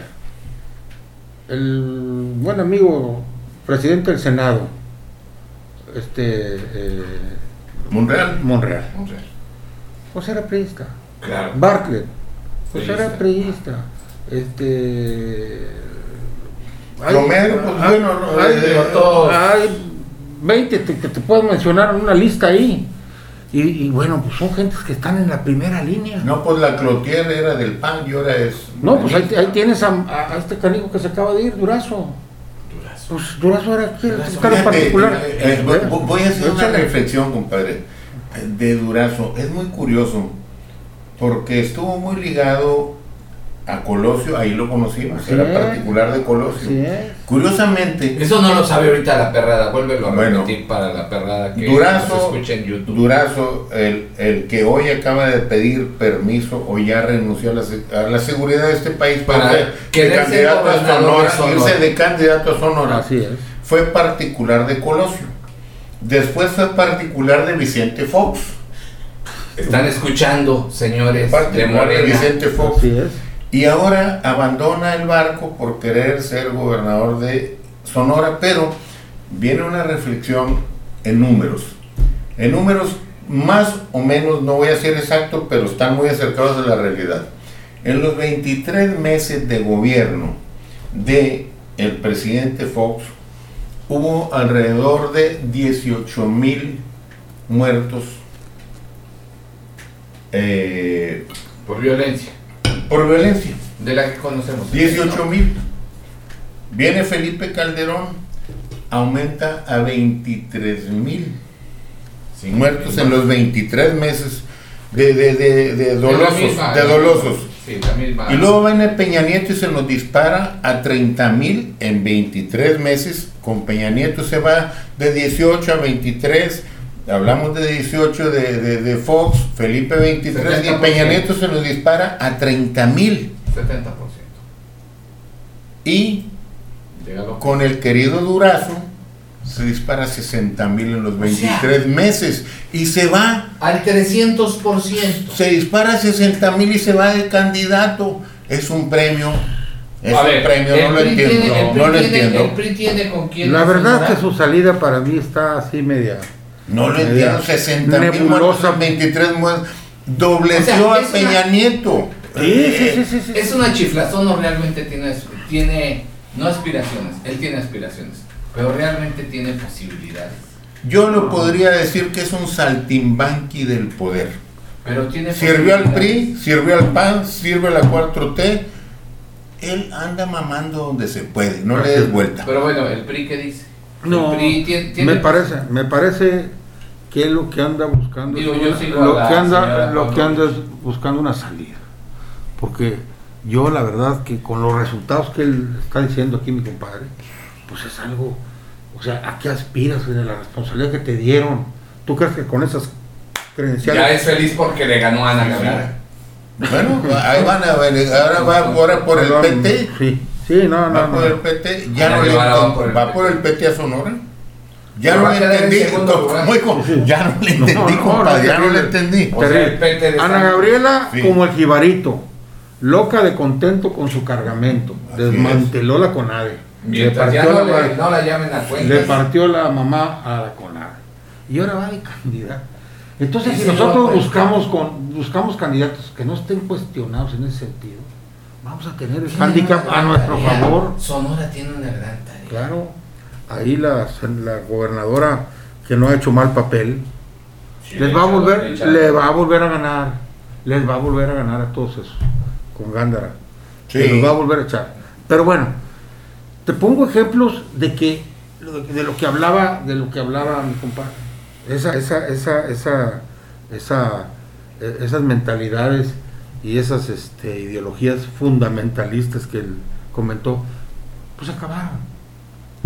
el buen amigo presidente del Senado, este... Eh, Monreal. Monreal. Pues era priista. Claro. Bartlett. Pues era priista. Este Romero, pues bueno, hay, 20 que te, puedo mencionar en una lista ahí. Y, bueno, pues son gentes que están en la primera línea. No, pues la Clotier era del PAN y ahora es. No, pues ahí, tienes a, este canijo que se acaba de ir, Durazo. Durazo. Pues Durazo era aquí, el particular. Eh, eh, voy a hacer una reflexión, compadre, de Durazo. Es muy curioso, porque estuvo muy ligado a Colosio, ahí lo conocimos, era particular de Colosio. Curiosamente. Eso no lo sabe ahorita la perrada, vuélvelo a repetir para la perrada que Durazo, en YouTube. Durazo, el, el, que hoy acaba de pedir permiso o ya renunció a la, a la seguridad de este país para, que candidato a Sonora, irse de candidato a Sonora. Así es. Fue particular de Colosio. Después fue particular de Vicente Fox. Están escuchando, señores, de Morena. Vicente Fox. Así es y ahora abandona el barco por querer ser gobernador de Sonora, pero viene una reflexión en números. En números más o menos, no voy a ser exacto, pero están muy acercados a la realidad. En los 23 meses de gobierno de el presidente Fox, hubo alrededor de 18 mil muertos eh, por violencia por violencia. De la que conocemos. 18 mil. Viene Felipe Calderón, aumenta a 23 mil muertos en los 23 meses de, de, de, de dolosos. de dolosos. y luego viene Peña Nieto y se nos dispara a 30 mil en 23 meses. Con Peña Nieto se va de 18 a 23 Hablamos de 18 de, de, Fox, Felipe 23 y Peña Nieto se nos dispara a 30 mil. 70%. Y con el querido Durazo se dispara a 60 mil en los 23 meses y se va al 300%. Se dispara a 60 mil y se va de candidato. Es un premio es un premio, no lo entiendo. no, lo entiendo. La verdad que su salida para mí está así media no lo entiendo, 60 mil muertos 23 muertos. Dobleció a Peña Nieto. Sí, sí, sí, Es una chiflazón, no realmente tiene, tiene, no aspiraciones, él tiene aspiraciones, pero realmente tiene posibilidades. Yo lo podría decir que es un saltimbanqui del poder. Pero tiene sirvió al PRI, sirvió al PAN, sirve a la 4T. Él anda mamando donde se puede, no le des vuelta. Pero bueno, ¿el PRI qué dice? No, me parece, me parece que lo que anda buscando lo que anda lo que anda es buscando una salida. Porque yo la verdad que con los resultados que él está diciendo aquí mi compadre pues es algo o sea a qué aspiras en la responsabilidad que te dieron tú crees que con esas credenciales ya es feliz porque le ganó a Ana Gabriela. Bueno ahí van a ver ahora va ahora por el PT sí. Sí no no va por el PT ya no le va por el PT a Sonora ya no, le entendí, ya no le entendí, compadre, ya no le entendí. Ana Gabriela como el jibarito, loca de contento con su cargamento, desmanteló la CONADE. le partió no, la, le, no la llamen a cuenta. Le partió la mamá a la CONADE. Y ahora va de candidato. Entonces, si nosotros buscamos con, buscamos candidatos que no estén cuestionados en ese sentido, vamos a tener el handicap a nuestro favor. Sonora tiene una gran tarea. Claro ahí la, la gobernadora que no ha hecho mal papel, les va a volver, le va a volver a ganar, les va a volver a ganar a todos esos, con Gándara, sí. los va a volver a echar. Pero bueno, te pongo ejemplos de que de lo que hablaba, de lo que hablaba mi compadre. Esa, esa, esa, esa, esa, e, esas mentalidades y esas este, ideologías fundamentalistas que él comentó, pues acabaron.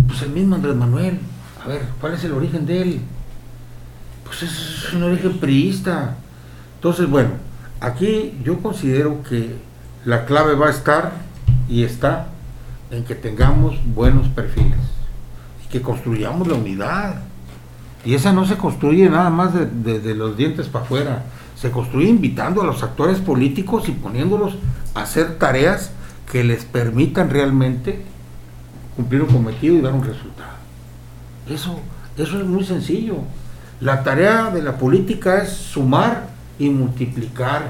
Pues el mismo Andrés Manuel. A ver, ¿cuál es el origen de él? Pues es un origen priista. Entonces, bueno, aquí yo considero que la clave va a estar y está en que tengamos buenos perfiles y que construyamos la unidad. Y esa no se construye nada más de, de los dientes para afuera, se construye invitando a los actores políticos y poniéndolos a hacer tareas que les permitan realmente cumplir un cometido y dar un resultado. Eso, eso es muy sencillo. La tarea de la política es sumar y multiplicar.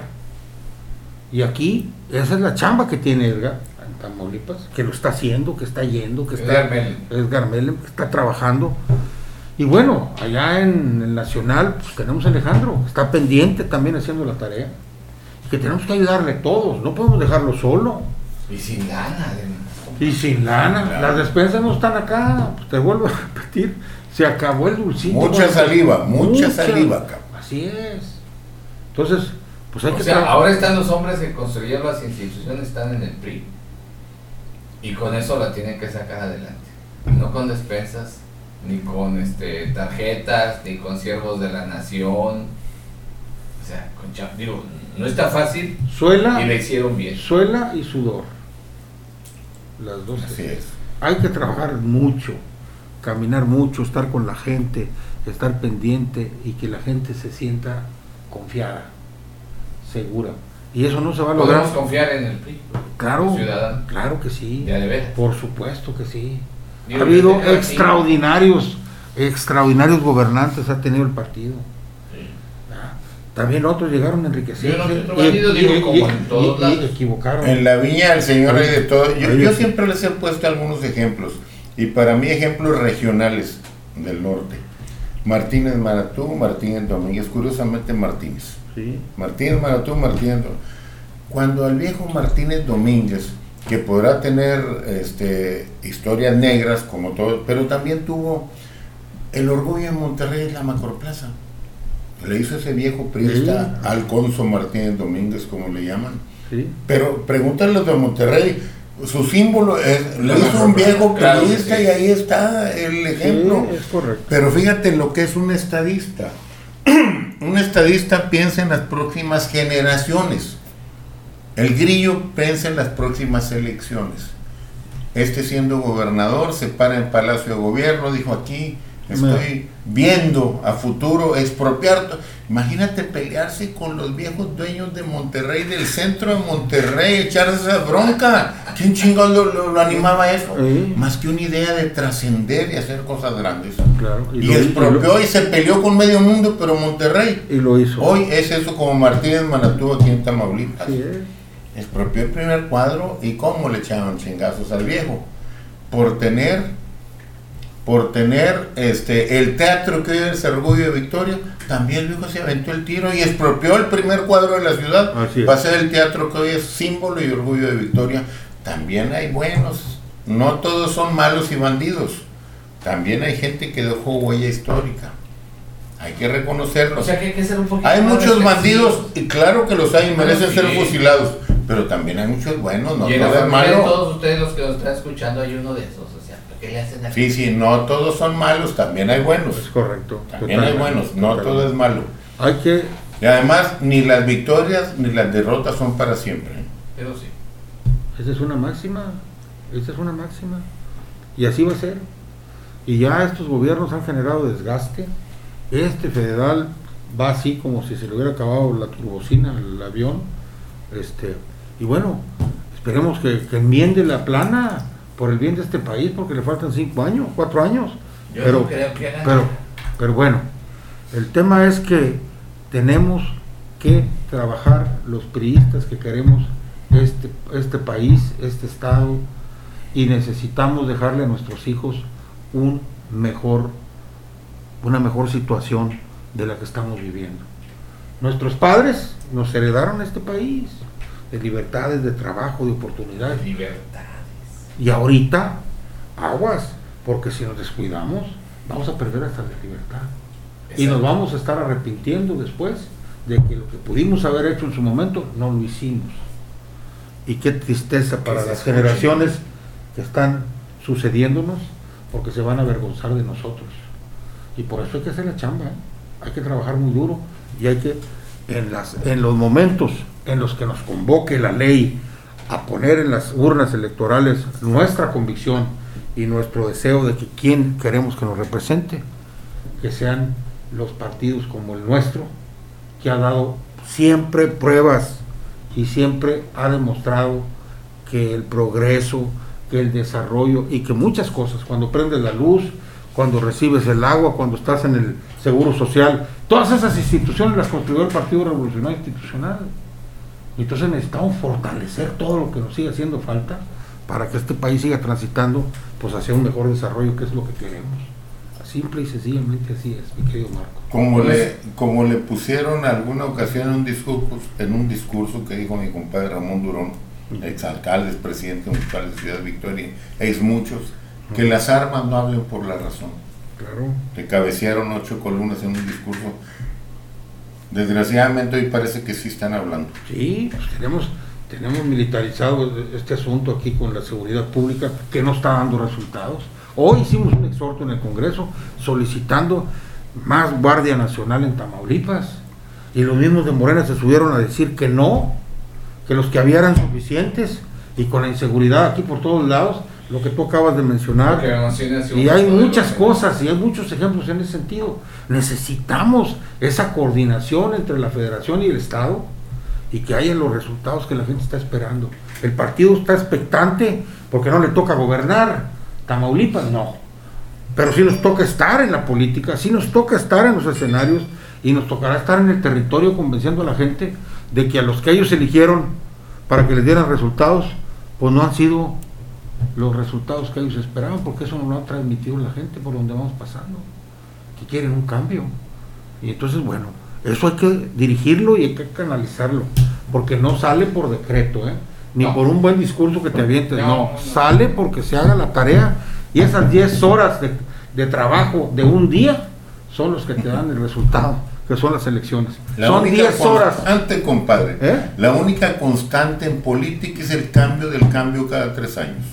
Y aquí, esa es la chamba que tiene Edgar en Tamaulipas, que lo está haciendo, que está yendo, que está, Edgar Melen, que está trabajando. Y bueno, allá en el Nacional, pues tenemos a Alejandro, está pendiente también haciendo la tarea. Que tenemos que ayudarle todos, no podemos dejarlo solo. Y sin ganas, y sin lana. Las despensas no están acá. Pues te vuelvo a repetir. Se acabó el dulcito. Mucha saliva, mucha, saliva, Así es. Entonces, Pues o sea, ahora están los hombres que construyeron las instituciones, están en el PRI. Y con eso la tienen que sacar adelante. No con despensas, ni con este tarjetas, ni con siervos de la nación. O sea, con digo, no está fácil. Suela. Y le hicieron bien. Suela y sudor. Las dos. Así es. Hay que trabajar mucho, caminar mucho, estar con la gente, estar pendiente y que la gente se sienta confiada segura. Y eso no se va a lograr. ¿Podemos confiar en el PRI? Claro, claro que sí. Por supuesto que sí. ha habido extraordinarios, extraordinarios gobernantes ha tenido el partido. También otros llegaron a enriquecerse y, equivocaron. En la viña del Señor hay de todo. Yo, yo siempre les he puesto algunos ejemplos. Y para mí ejemplos regionales del norte. Martínez Maratú, Martínez Domínguez, curiosamente Martínez. Martínez Maratú, Martínez. Cuando al viejo Martínez Domínguez, que podrá tener este, historias negras como todo, pero también tuvo el orgullo en Monterrey, la Macroplaza. Le hizo ese viejo priista Alconso Martínez Domínguez, como le llaman. Pero pregúntale los de Monterrey, su símbolo es, le hizo un viejo periodista y ahí está el ejemplo. Pero fíjate lo que es un estadista. un estadista piensa en las próximas generaciones. El grillo piensa en las próximas elecciones. Este siendo gobernador se para en Palacio de Gobierno, dijo aquí, estoy viendo a futuro expropiar. Imagínate pelearse con los viejos dueños de Monterrey, del centro de Monterrey, echarse esa bronca. ¿Quién chingón lo, animaba eso? Más que una idea de trascender y hacer cosas grandes. Y, expropió y, se peleó con medio mundo, pero Monterrey. Y lo hizo. Hoy es eso como Martínez Manatú aquí en Tamaulipas. Expropió el primer cuadro y cómo le echaban chingazos al viejo. Por tener por tener este el teatro que hoy es el orgullo de Victoria, también luego se aventó el tiro y expropió el primer cuadro de la ciudad para ser el teatro que hoy es símbolo y orgullo de Victoria. También hay buenos, no todos son malos y bandidos, también hay gente que dejó huella histórica. Hay que reconocerlo. O sea, que hay que ser un poquito Hay muchos bandidos, y claro que los hay, y merecen ser fusilados, pero también hay muchos buenos, no es malo. todos ustedes los que nos están escuchando hay uno de esos. Sí, sí, no todos son malos, también hay buenos. Es correcto. También hay buenos, no todo es malo. Hay que... Y además, ni las victorias ni las derrotas son para siempre. Pero sí. Esa es una máxima, esa es una máxima. Y así va a ser. Y ya estos gobiernos han generado desgaste. Este federal va así como si se le hubiera acabado la turbocina el avión. Este, y bueno, esperemos que, que enmiende la plana por el bien de este país, porque le faltan cinco años, cuatro años. pero, pero, pero bueno, el tema es que tenemos que trabajar los priistas que queremos este, este país, este estado, y necesitamos dejarle a nuestros hijos un mejor, una mejor situación de la que estamos viviendo. Nuestros padres nos heredaron este país de libertades, de trabajo, de oportunidades. Libertad. Y ahorita, aguas, porque si nos descuidamos, vamos a perder hasta la libertad. Y nos vamos a estar arrepintiendo después de que lo que pudimos haber hecho en su momento no lo hicimos. Y qué tristeza para las generaciones que están sucediéndonos, porque se van a avergonzar de nosotros. Y por eso hay que hacer la chamba, ¿eh? hay que trabajar muy duro y hay que, en, las, en los momentos en los que nos convoque la ley, a poner en las urnas electorales nuestra convicción y nuestro deseo de que quien queremos que nos represente, que sean los partidos como el nuestro, que ha dado siempre pruebas y siempre ha demostrado que el progreso, que el desarrollo y que muchas cosas, cuando prendes la luz, cuando recibes el agua, cuando estás en el seguro social, todas esas instituciones las construyó el Partido Revolucionario Institucional. Entonces necesitamos fortalecer todo lo que nos sigue haciendo falta para que este país siga transitando pues hacia un mejor desarrollo, que es lo que queremos. Simple y sencillamente así es, mi querido Marco. Como le, como le pusieron alguna ocasión en un discurso, en un discurso que dijo mi compadre Ramón Durón, exalcalde, presidente municipal de Ciudad Victoria, es muchos, que las armas no hablen por la razón. Claro. Que cabecearon ocho columnas en un discurso Desgraciadamente hoy parece que sí están hablando. Sí, pues tenemos, tenemos militarizado este asunto aquí con la seguridad pública que no está dando resultados. Hoy hicimos un exhorto en el Congreso solicitando más Guardia Nacional en Tamaulipas y los mismos de Morena se subieron a decir que no, que los que había eran suficientes y con la inseguridad aquí por todos lados, lo que tú acabas de mencionar. Y hay muchas cosas y hay muchos ejemplos en ese sentido. Necesitamos esa coordinación entre la federación y el Estado y que haya los resultados que la gente está esperando. El partido está expectante porque no le toca gobernar. Tamaulipas no. Pero sí nos toca estar en la política, sí nos toca estar en los escenarios y nos tocará estar en el territorio convenciendo a la gente de que a los que ellos eligieron para que les dieran resultados, pues no han sido los resultados que ellos esperaban, porque eso no lo ha transmitido la gente por donde vamos pasando, que quieren un cambio. Y entonces, bueno, eso hay que dirigirlo y hay que canalizarlo, porque no sale por decreto, ¿eh? ni por un buen discurso que te avientes, no, sale porque se haga la tarea y esas 10 horas de, de trabajo de un día son los que te dan el resultado que son las elecciones. son 10 horas. Antes, compadre, ¿Eh? la única constante en política es el cambio del cambio cada tres años.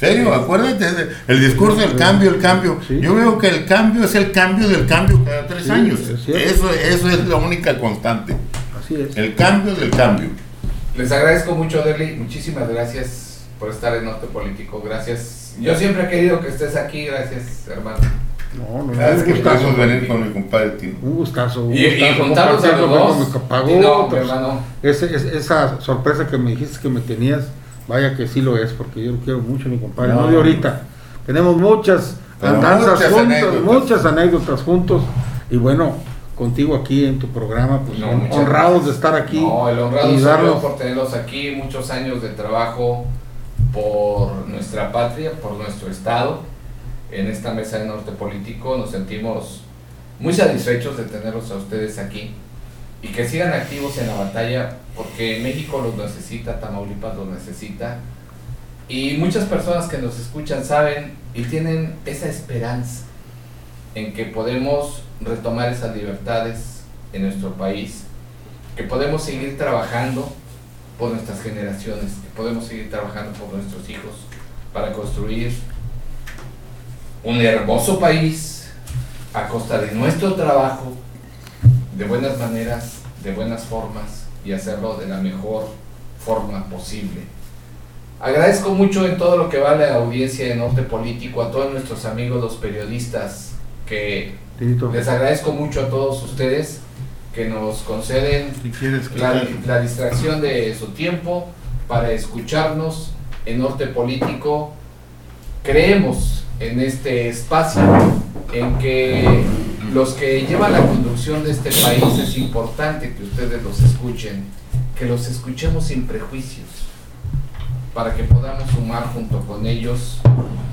¿Serio? Acuérdate, el discurso del cambio, el cambio. Yo veo que el cambio es el cambio del cambio cada tres años. eso, eso es la única constante. Así es. El cambio del cambio. Les agradezco mucho, Derly. Muchísimas gracias por estar en Norte Político. Gracias. Yo siempre he querido que estés aquí. Gracias, hermano. No, no, no. un gustazo venir con mi compadre Tino. Un gustazo. Un y, gustazo y juntarnos a los dos. Pagó, pues, ese, esa sorpresa que me dijiste que me tenías, vaya que sí lo es, porque yo lo quiero mucho, mi compadre. No, de ahorita. Tenemos muchas andanzas muchas juntos, anécdotas. muchas anécdotas juntos. Y bueno, contigo aquí en tu programa, pues honrados de estar aquí. No, el honrado y darlo por tenerlos aquí, muchos años de trabajo por nuestra patria, por nuestro estado en esta mesa de norte político. Nos sentimos muy satisfechos de tenerlos a ustedes aquí y que sigan activos en la batalla porque México los necesita, Tamaulipas los necesita y muchas personas que nos escuchan saben y tienen esa esperanza en que podemos retomar esas libertades en nuestro país, que podemos seguir trabajando por nuestras generaciones, que podemos seguir trabajando por nuestros hijos para construir un hermoso país a costa de nuestro trabajo, de buenas maneras, de buenas formas y hacerlo de la mejor forma posible. Agradezco mucho en todo lo que vale la audiencia de Norte Político, a todos nuestros amigos los periodistas, que les agradezco mucho a todos ustedes que nos conceden la, la distracción de su tiempo para escucharnos en Norte Político. Creemos en este espacio en que los que llevan la conducción de este país es importante que ustedes los escuchen, que los escuchemos sin prejuicios, para que podamos sumar junto con ellos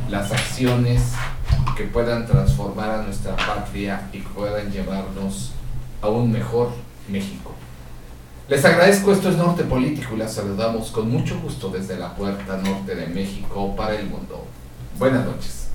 las acciones que puedan transformar a nuestra patria y que puedan llevarnos a un mejor México. Les agradezco, esto es Norte Político y las saludamos con mucho gusto desde la puerta norte de México para el mundo. Buenas noches.